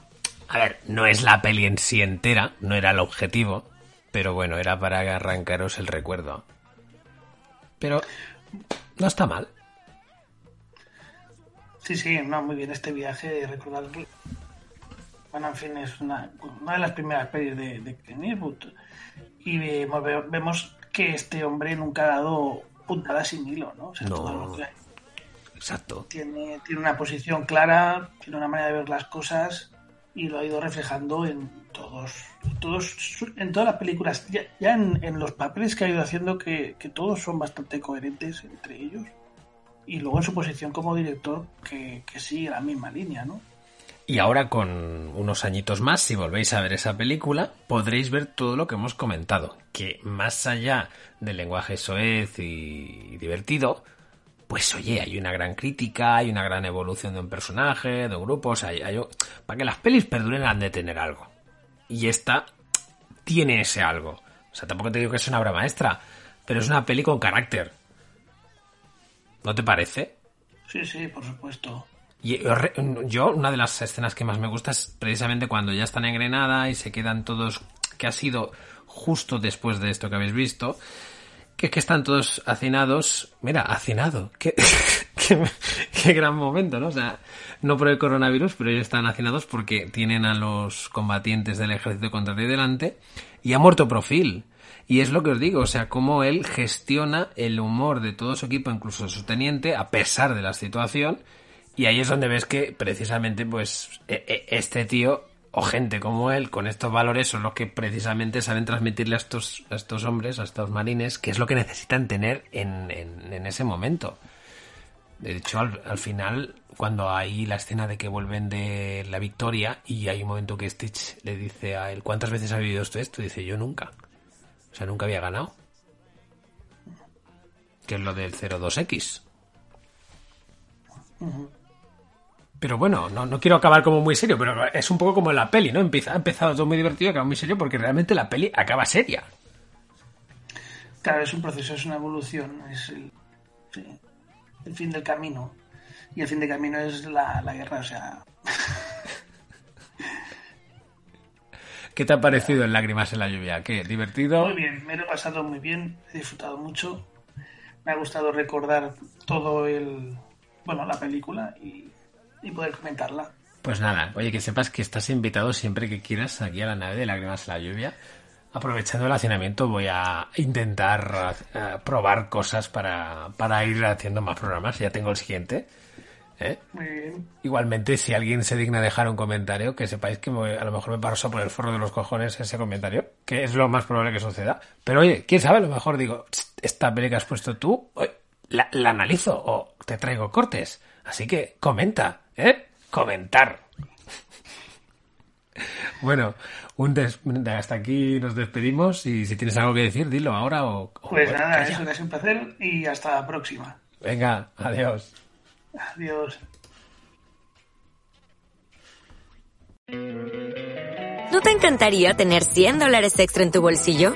S1: a ver, no es la peli en sí entera, no era el objetivo, pero bueno, era para arrancaros el recuerdo. Pero no está mal.
S2: Sí, sí, no, muy bien este viaje, recordar bueno, en fin, es una, de las primeras pelis de, de. Y vemos, vemos que este hombre nunca ha dado puntada sin hilo, ¿no? O sea,
S1: No.
S2: todo lo que
S1: Exacto.
S2: tiene, tiene una posición clara, tiene una manera de ver las cosas y lo ha ido reflejando en todos, todos en todas las películas. Ya, ya en, en los papeles que ha ido haciendo, que, que todos son bastante coherentes entre ellos. Y luego en su posición como director, que, que sigue la misma línea, ¿no?
S1: Y ahora con unos añitos más, si volvéis a ver esa película, podréis ver todo lo que hemos comentado. Que más allá del lenguaje soez y divertido, pues oye, hay una gran crítica, hay una gran evolución de un personaje, de grupos, hay, hay- para que las pelis perduren han de tener algo. Y esta tiene ese algo. O sea, tampoco te digo que es una obra maestra, pero es una peli con carácter. ¿No te parece?
S2: Sí, sí, por supuesto.
S1: Y yo, una de las escenas que más me gusta es precisamente cuando ya están en Grenada y se quedan todos, que ha sido justo después de esto que habéis visto, que es que están todos hacinados. Mira, hacinado. Qué, [laughs] qué, qué gran momento, ¿no? O sea, no por el coronavirus, pero ellos están hacinados porque tienen a los combatientes del ejército contra ti delante y ha muerto profil. Y es lo que os digo, o sea, cómo él gestiona el humor de todo su equipo, incluso de su teniente, a pesar de la situación. Y ahí es donde ves que precisamente, pues, e- e- este tío o gente como él, con estos valores, son los que precisamente saben transmitirle a estos, a estos hombres, a estos marines, que es lo que necesitan tener en, en- en ese momento. De hecho, al, al final, cuando hay la escena de que vuelven de la victoria y hay un momento que Stitch le dice a él, ¿cuántas veces ha vivido usted esto? Dice, yo nunca. O sea, nunca había ganado. Que es lo del 02X. Pero bueno, no, no quiero acabar como muy serio, pero es un poco como en la peli, ¿no? Empieza, ha empezado todo muy divertido y acaba muy serio porque realmente la peli acaba seria.
S2: Claro, es un proceso, es una evolución, es el, fin del camino. Y el fin del camino es la, la guerra, o sea, [laughs]
S1: ¿Qué te ha parecido en Lágrimas en la lluvia? ¿Qué? ¿Divertido?
S2: muy bien, me lo he pasado muy bien, he disfrutado mucho. Me ha gustado recordar todo el, bueno, la película y, y poder comentarla.
S1: Pues nada, oye, que sepas que estás invitado siempre que quieras aquí a la nave de Lágrimas en la lluvia. Aprovechando el hacinamiento voy a intentar eh, probar cosas para, para ir haciendo más programas. Ya tengo el siguiente. ¿eh?
S2: Muy bien.
S1: Igualmente, si alguien se digna dejar un comentario, que sepáis que me- a lo mejor me paso por el forro de los cojones ese comentario, que es lo más probable que suceda. Pero oye, quién sabe, a lo mejor digo, "Tst, esta peli que has puesto tú, la analizo o te traigo cortes. Así que comenta, ¿eh? Comentar. Bueno, un des- hasta aquí nos despedimos y si tienes algo que decir, dilo ahora o... o-
S2: Pues nada,
S1: calla.
S2: eso que es un placer y hasta la próxima.
S1: Venga, adiós.
S2: Adiós.
S19: ¿No te encantaría tener 100 dólares extra en tu bolsillo?